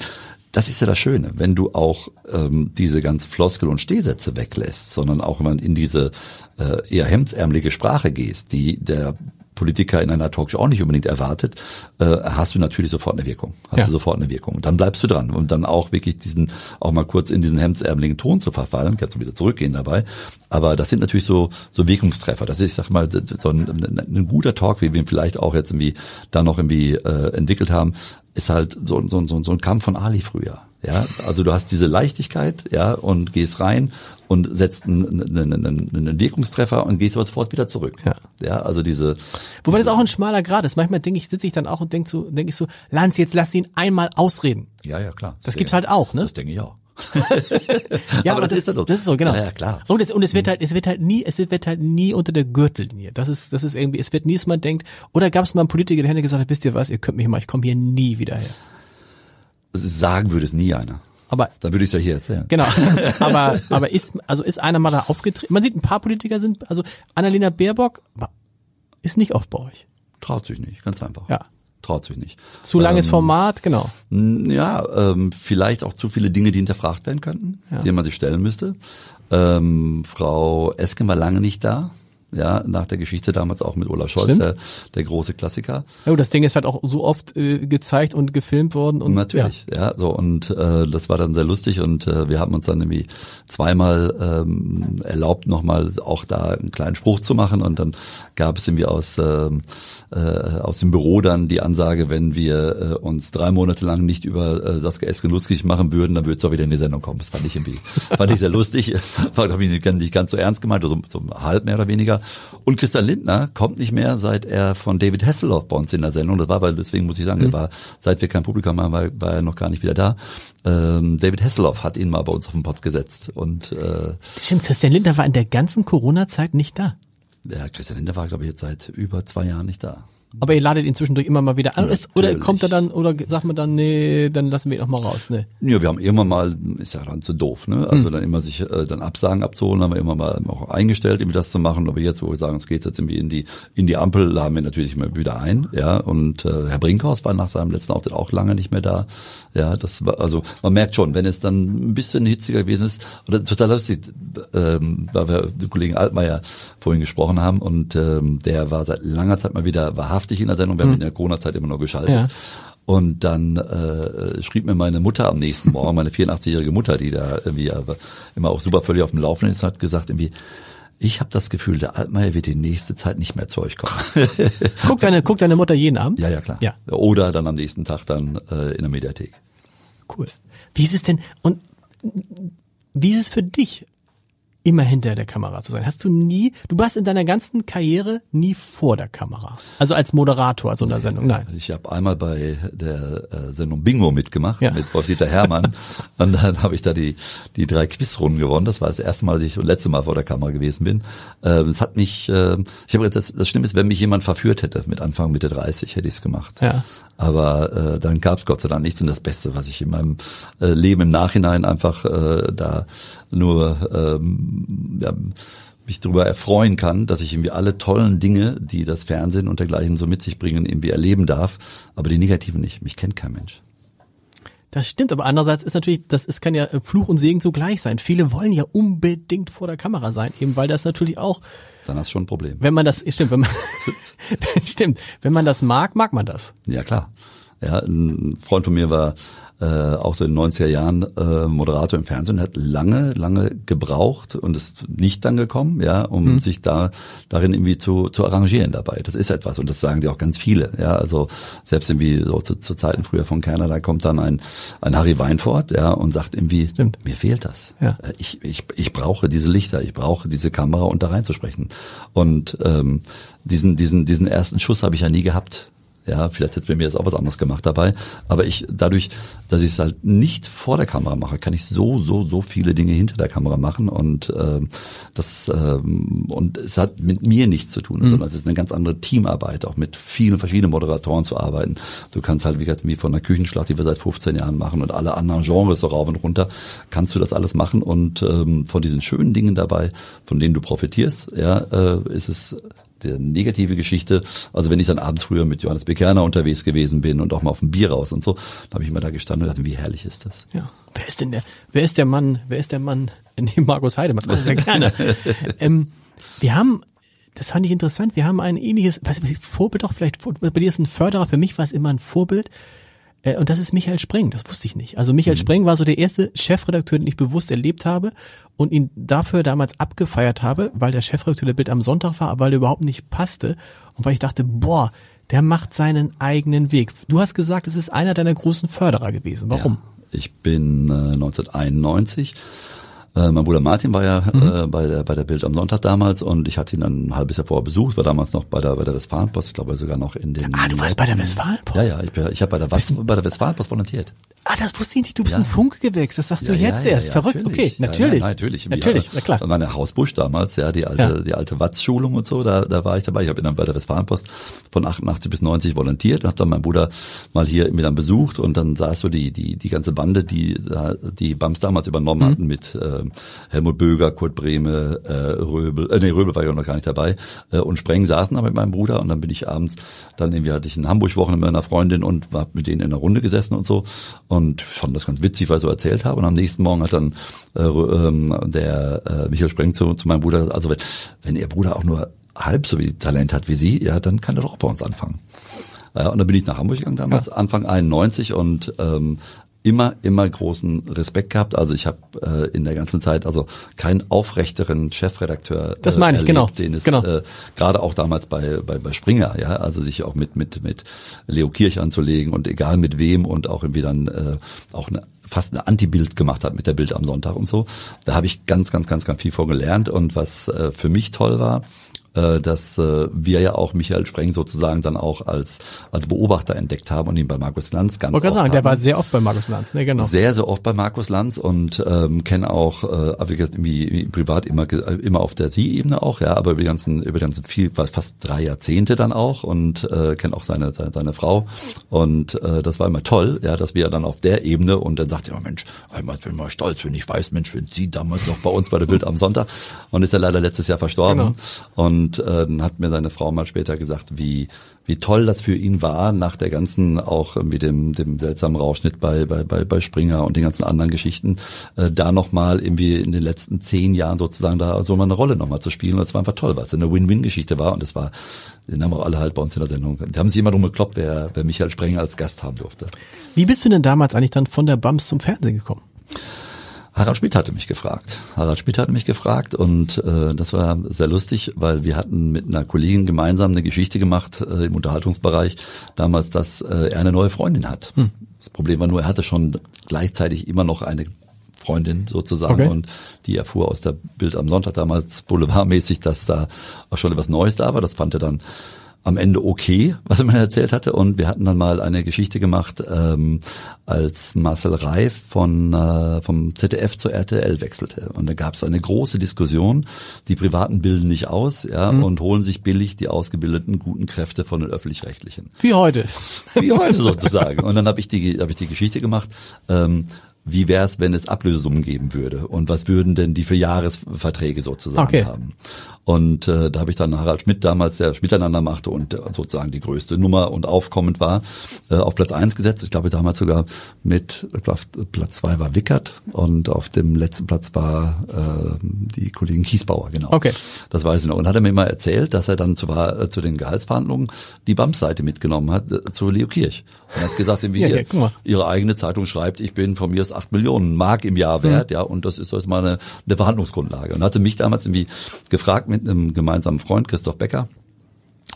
das ist ja das Schöne, wenn du auch ähm, diese ganzen Floskel und Stehsätze weglässt, sondern auch wenn in diese äh, eher hemdsärmelige Sprache gehst, die der Politiker in einer Talkshow auch nicht unbedingt erwartet, äh, hast du natürlich sofort eine Wirkung. Hast Ja. du sofort eine Wirkung. Und dann bleibst du dran. Und dann auch wirklich diesen, auch mal kurz in diesen hemdsärmeligen Ton zu verfallen, kannst du wieder zurückgehen dabei. Aber das sind natürlich so, so Wirkungstreffer. Das ist, ich sag mal, so ein, ein, guter Talk, wie wir ihn vielleicht auch jetzt irgendwie da noch irgendwie äh, entwickelt haben, ist halt so, so, so, so ein Kampf von Ali früher. Ja, also du hast diese Leichtigkeit, ja, und gehst rein und setzt einen, einen, einen, einen Wirkungstreffer und gehst aber sofort wieder zurück. Ja. ja also diese, Wobei das auch ein schmaler Grad ist. Manchmal denke ich, sitze ich dann auch und denke so, denke ich so, Lanz, jetzt lass ihn einmal ausreden. ja, ja, klar. Das gibt's halt auch, ne? Das denke ich auch. Ja, aber das ist ja doch- das ist so, genau. Ja, ja, klar. Und es, und es wird halt, es wird halt nie, es wird halt nie unter der Gürtellinie. Das ist, das ist irgendwie, es wird nie, dass man denkt, oder gab es mal einen Politiker, der hätte gesagt, hat, wisst ihr was, ihr könnt mich mal, ich komme hier nie wieder her. Sagen würde es nie einer. Aber Dann würde ich es ja hier erzählen. Genau. aber, aber ist, also ist einer mal da aufgetreten? Man sieht, ein paar Politiker sind, also Annalena Baerbock ist nicht oft bei euch. Traut sich nicht, ganz einfach. Ja. Traut sich nicht. Zu langes Ähm, Format, genau. Ja, ähm, vielleicht auch zu viele Dinge, die hinterfragt werden könnten, Ja. denen man sich stellen müsste. Ähm, Frau Esken war lange nicht da. Ja, nach der Geschichte damals auch mit Olaf Scholz, der, der, große Klassiker. Ja, das Ding ist halt auch so oft äh, gezeigt und gefilmt worden. Und, Natürlich, ja, ja so und äh, das war dann sehr lustig und äh, wir haben uns dann irgendwie zweimal ähm, erlaubt, nochmal auch da einen kleinen Spruch zu machen und dann gab es irgendwie aus, äh, äh, aus dem Büro dann die Ansage, wenn wir äh, uns drei Monate lang nicht über äh, Saskia Esken lustig machen würden, dann würde es auch wieder in die Sendung kommen. Das fand ich irgendwie, fand ich sehr lustig, war glaube ich nicht ganz so ernst gemeint, so, so halb mehr oder weniger. Und Christian Lindner kommt nicht mehr, seit er von David Hasselhoff bei uns in der Sendung, das war, weil deswegen muss ich sagen, mhm. er war, seit wir kein Publikum haben, war, war er noch gar nicht wieder da. Ähm, David Hasselhoff hat ihn mal bei uns auf den Pott gesetzt und äh, Stimmt, Christian Lindner war in der ganzen Corona-Zeit nicht da. Ja, Christian Lindner war, glaube ich, jetzt seit über zwei Jahren nicht da. Aber ihr ladet ihn zwischendurch immer mal wieder an. Ist, oder kommt er dann, oder sagt man dann, nee, dann lassen wir ihn auch mal raus, ne? Ja, wir haben immer mal, ist ja dann zu doof, ne? Also hm. dann immer sich äh, dann Absagen abzuholen, haben wir immer mal auch eingestellt, irgendwie das zu machen. Aber jetzt, wo wir sagen, es geht jetzt irgendwie in die in die Ampel, laden wir natürlich immer wieder ein, ja. Und äh, Herr Brinkhaus war nach seinem letzten Auftritt auch lange nicht mehr da. Ja, das war, also man merkt schon, wenn es dann ein bisschen hitziger gewesen ist, oder total lustig, ähm, weil wir den Kollegen Altmaier vorhin gesprochen haben und ähm, der war seit langer Zeit mal wieder wahrhaftig in der Sendung, wir haben mhm. in der Corona-Zeit immer nur geschaltet. Ja. Und dann äh, schrieb mir meine Mutter am nächsten Morgen, meine 84-jährige Mutter, die da irgendwie immer auch super völlig auf dem Laufenden ist, hat gesagt irgendwie, ich habe das Gefühl, der Altmaier wird die nächste Zeit nicht mehr zu euch kommen. guckt, deine, guckt deine Mutter jeden Abend? Ja, ja, klar. Ja. Oder dann am nächsten Tag dann äh, in der Mediathek. Cool. Wie ist es denn, und wie ist es für dich? Immer hinter der Kamera zu sein. Hast du nie, du warst in deiner ganzen Karriere nie vor der Kamera. Also als Moderator so einer Sendung, nein. Ich habe einmal bei der äh, Sendung Bingo mitgemacht ja. mit Wolf-Dieter Hermann und dann habe ich da die die drei Quizrunden gewonnen. Das war das erste Mal, dass ich das letzte Mal vor der Kamera gewesen bin. Ähm, es hat mich, äh, ich habe das, das Schlimme ist, wenn mich jemand verführt hätte mit Anfang Mitte 30, hätte ich es gemacht. Ja. Aber äh, dann gab es Gott sei Dank nichts und das Beste, was ich in meinem äh, Leben im Nachhinein einfach äh, da nur ähm, ja, mich darüber erfreuen kann, dass ich irgendwie alle tollen Dinge, die das Fernsehen und dergleichen so mit sich bringen, irgendwie erleben darf, aber die negativen nicht. Mich kennt kein Mensch. Das stimmt, aber andererseits ist natürlich, das ist, kann ja Fluch und Segen zugleich sein. Viele wollen ja unbedingt vor der Kamera sein, eben weil das natürlich auch dann hast du schon ein Problem. Wenn man das, stimmt, wenn man, stimmt, wenn man das mag, mag man das. Ja, klar. Ja, ein Freund von mir war äh, auch so in den 90er Jahren äh, Moderator im Fernsehen, hat lange, lange gebraucht und ist nicht dann gekommen, ja, um mhm. sich da darin irgendwie zu, zu arrangieren dabei. Das ist etwas und das sagen die auch ganz viele, ja, also selbst irgendwie so zu, zu Zeiten früher von Kerner, da kommt dann ein, ein Harry Weinfurt, ja, und sagt irgendwie, Stimmt. mir fehlt das. Ja. Äh, ich, ich, ich brauche diese Lichter, ich brauche diese Kamera und da reinzusprechen. Und ähm, diesen, diesen, diesen ersten Schuss habe ich ja nie gehabt. Ja, vielleicht hätte bei mir jetzt auch was anderes gemacht dabei. Aber ich, dadurch, dass ich es halt nicht vor der Kamera mache, kann ich so, so, so viele Dinge hinter der Kamera machen. Und äh, das ähm, und es hat mit mir nichts zu tun, mhm. sondern es ist eine ganz andere Teamarbeit, auch mit vielen verschiedenen Moderatoren zu arbeiten. Du kannst halt wie, gesagt, wie von der Küchenschlacht, die wir seit 15 Jahren machen und alle anderen Genres so rauf und runter, kannst du das alles machen. Und ähm, von diesen schönen Dingen dabei, von denen du profitierst, ja, äh, ist es der negative Geschichte. Also wenn ich dann abends früher mit Johannes Bekerner unterwegs gewesen bin und auch mal auf ein Bier raus und so, dann habe ich immer da gestanden und dachte, wie herrlich ist das. Ja. Wer ist denn der, wer ist der Mann, wer ist der Mann neben Markus Heidemann? Das ist ja gerne. ähm, wir haben, das fand ich interessant, wir haben ein ähnliches, was, Vorbild doch vielleicht, bei dir ist ein Förderer, für mich war es immer ein Vorbild. Äh, und das ist Michael Spreng, das wusste ich nicht. Also Michael mhm. Spreng war so der erste Chefredakteur, den ich bewusst erlebt habe und ihn dafür damals abgefeiert habe, weil der Chefredakteur der Bild am Sonntag war, aber weil er überhaupt nicht passte und weil ich dachte, boah, der macht seinen eigenen Weg. Du hast gesagt, es ist einer deiner großen Förderer gewesen. Warum? Ja, ich bin äh, 1991 äh, mein Bruder Martin war ja mhm. äh, bei der bei der Bild am Sonntag damals und ich hatte ihn dann ein halbes Jahr vorher besucht, war damals noch bei der bei der Westfalenpost, ich glaube sogar noch in den Ah, du warst bei der Westfalenpost? Ja, ja, ich, ich habe bei der Was, bei der Westfalenpost volontiert. Ah, das wusste ich nicht. Du bist ja. ein Funkgewächs. Das sagst du ja, jetzt ja, erst. Verrückt. Okay, natürlich. natürlich. Natürlich, na klar. Meine Hausbusch damals, ja, die alte, die alte Watz-Schulung und so, da, da war ich dabei. Ich habe dann bei der Westfalenpost von 88 bis 90 volontiert und habe dann meinen Bruder mal hier mir dann besucht und dann saß so die, die, die ganze Bande, die, die BAMS damals übernommen mhm. hatten mit äh, Helmut Böger, Kurt Brehme, äh, Röbel, äh, nee, Röbel war ja noch gar nicht dabei äh, und Spreng saßen da mit meinem Bruder und dann bin ich abends, dann irgendwie hatte ich ein Hamburg-Wochenende mit meiner Freundin und war mit denen in einer Runde gesessen und so und fand das ganz witzig, weil ich so erzählt habe. Und am nächsten Morgen hat dann äh, ähm, der äh, Michael Spreng zu, zu meinem Bruder, also wenn, wenn ihr Bruder auch nur halb so viel Talent hat wie Sie, ja, dann kann er doch bei uns anfangen. Ja, und dann bin ich nach Hamburg gegangen damals, ja. Anfang 91 und ähm, immer, immer großen Respekt gehabt. Also ich habe äh, in der ganzen Zeit also keinen aufrechteren Chefredakteur das meine ich, erlebt, genau. den es genau. äh, gerade auch damals bei, bei, bei Springer, ja, also sich auch mit, mit, mit Leo Kirch anzulegen und egal mit wem und auch irgendwie dann äh, auch eine fast eine Anti-Bild gemacht hat mit der Bild am Sonntag und so. Da habe ich ganz, ganz, ganz, ganz viel von gelernt und was äh, für mich toll war, äh, dass äh, wir ja auch Michael Spreng sozusagen dann auch als als Beobachter entdeckt haben und ihn bei Markus Lanz ganz Wollte oft sagen, haben. der war sehr oft bei Markus Lanz, ne, genau. Sehr, sehr oft bei Markus Lanz und ähm, kenne auch, äh, irgendwie privat immer immer auf der Sie-Ebene auch, ja, aber über die ganzen, über die ganzen viel, fast drei Jahrzehnte dann auch und äh, kenne auch seine, seine seine Frau und äh, das war immer toll, ja, dass wir dann auf der Ebene und dann sagt er, oh Mensch, ich bin mal stolz, wenn ich weiß, Mensch, wenn Sie damals noch bei uns bei der Bild am Sonntag und ist ja leider letztes Jahr verstorben Genau. und äh, dann hat mir seine Frau mal später gesagt, wie wie toll das für ihn war nach der ganzen auch mit dem dem seltsamen Rauschnitt bei bei bei, bei Springer und den ganzen anderen Geschichten äh, da noch mal irgendwie in den letzten zehn Jahren sozusagen da so mal eine Rolle noch mal zu spielen und das war einfach toll, weil es eine Win-Win-Geschichte war und es war den haben auch alle halt bei uns in der Sendung. Die haben sich immer drum gekloppt, wer, wer Michael Sprenger als Gast haben durfte. Wie bist du denn damals eigentlich dann von der Bams zum Fernsehen gekommen? Harald Schmidt hatte mich gefragt. Harald Schmidt hatte mich gefragt und äh, das war sehr lustig, weil wir hatten mit einer Kollegin gemeinsam eine Geschichte gemacht äh, im Unterhaltungsbereich damals, dass äh, er eine neue Freundin hat. Hm. Das Problem war nur, er hatte schon gleichzeitig immer noch eine Freundin sozusagen Okay. und die erfuhr aus der Bild am Sonntag damals boulevardmäßig, dass da auch schon etwas Neues da war. Das fand er dann am Ende okay, was er mir erzählt hatte. Und wir hatten dann mal eine Geschichte gemacht, ähm, als Marcel Reif von äh, vom ZDF zur RTL wechselte. Und da gab es eine große Diskussion. Die Privaten bilden nicht aus, ja, und holen sich billig die ausgebildeten guten Kräfte von den öffentlich-rechtlichen. Wie heute. Wie heute sozusagen. Und dann habe ich die habe ich die Geschichte gemacht. Ähm, wie wäre es, wenn es Ablösesummen geben würde? Und was würden denn die für Jahresverträge sozusagen Okay. haben? Und äh, da habe ich dann Harald Schmidt damals, der Miteinander machte und äh, sozusagen die größte Nummer und aufkommend war, äh, auf Platz eins gesetzt. Ich glaube damals sogar mit Platz Platz zwei war Wickert und auf dem letzten Platz war äh, die Kollegin Kiesbauer, genau. Okay. Das weiß ich noch. Und hat er mir mal erzählt, dass er dann zu, äh, zu den Gehaltsverhandlungen die BAMS-Seite mitgenommen hat äh, zu Leo Kirch. Und hat gesagt, wie Ja, ihr, ja, ihre eigene Zeitung schreibt, ich bin von mir aus acht Millionen Mark im Jahr wert, ja, und das ist jetzt mal eine, eine Verhandlungsgrundlage. Und hatte mich damals irgendwie gefragt mit einem gemeinsamen Freund, Christoph Becker,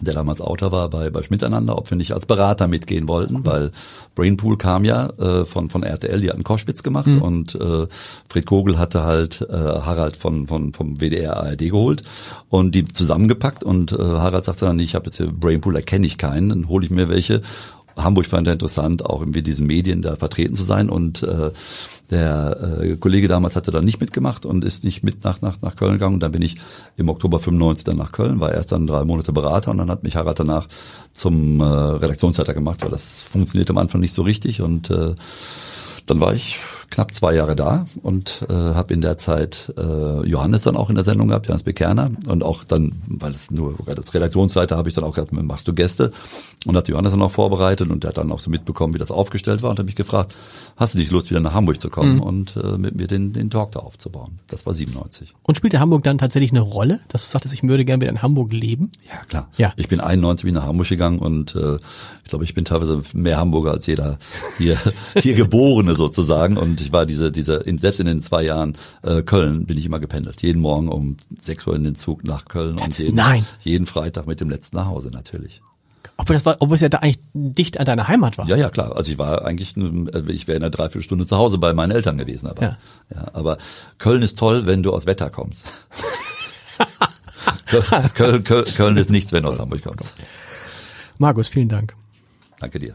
der damals Autor war bei, bei Schmiteinander, ob wir nicht als Berater mitgehen wollten, weil Brainpool kam ja äh, von, von RTL, die hatten Koschwitz gemacht und äh, Fred Kogel hatte halt äh, Harald von, von, vom WDR ARD geholt und die zusammengepackt und äh, Harald sagte dann, ich habe jetzt hier Brainpool, da kenne ich keinen, dann hole ich mir welche. Hamburg fand er interessant, auch irgendwie diesen Medien da vertreten zu sein und äh, der äh, Kollege damals hatte dann nicht mitgemacht und ist nicht mit nach, nach, nach Köln gegangen. Und dann bin ich im Oktober 95 dann nach Köln, war erst dann drei Monate Berater und dann hat mich Harald danach zum äh, Redaktionsleiter gemacht, weil das funktionierte am Anfang nicht so richtig und äh, dann war ich knapp zwei Jahre da und äh, habe in der Zeit äh, Johannes dann auch in der Sendung gehabt, Johannes Bekerner und auch dann, weil es nur als Redaktionsleiter habe ich dann auch gesagt, machst du Gäste und hat Johannes dann auch vorbereitet und der hat dann auch so mitbekommen, wie das aufgestellt war und hat mich gefragt, hast du nicht Lust wieder nach Hamburg zu kommen und äh, mit mir den, den Talk da aufzubauen. Das war 97. Und spielte Hamburg dann tatsächlich eine Rolle, dass du sagtest, ich würde gerne wieder in Hamburg leben? Ja, klar. Ja. Ich bin 91 bin nach Hamburg gegangen und äh, ich glaube, ich bin teilweise mehr Hamburger als jeder hier, hier Geborene sozusagen. Und ich war diese, diese, in, selbst in den zwei Jahren äh, Köln bin ich immer gependelt. Jeden Morgen um 6 Uhr in den Zug nach Köln und jeden, Nein. jeden Freitag mit dem letzten nach Hause natürlich. Obwohl das war, obwohl es ja da eigentlich dicht an deiner Heimat war. Ja, ja, klar. Also ich war eigentlich, äh, ich wäre in einer Dreiviertelstunde zu Hause bei meinen Eltern gewesen. Aber, Ja. ja. aber Köln ist toll, wenn du aus Wetter kommst. Köln, Köln, Köln ist nichts, wenn du aus Hamburg kommst. Markus, vielen Dank. Danke dir.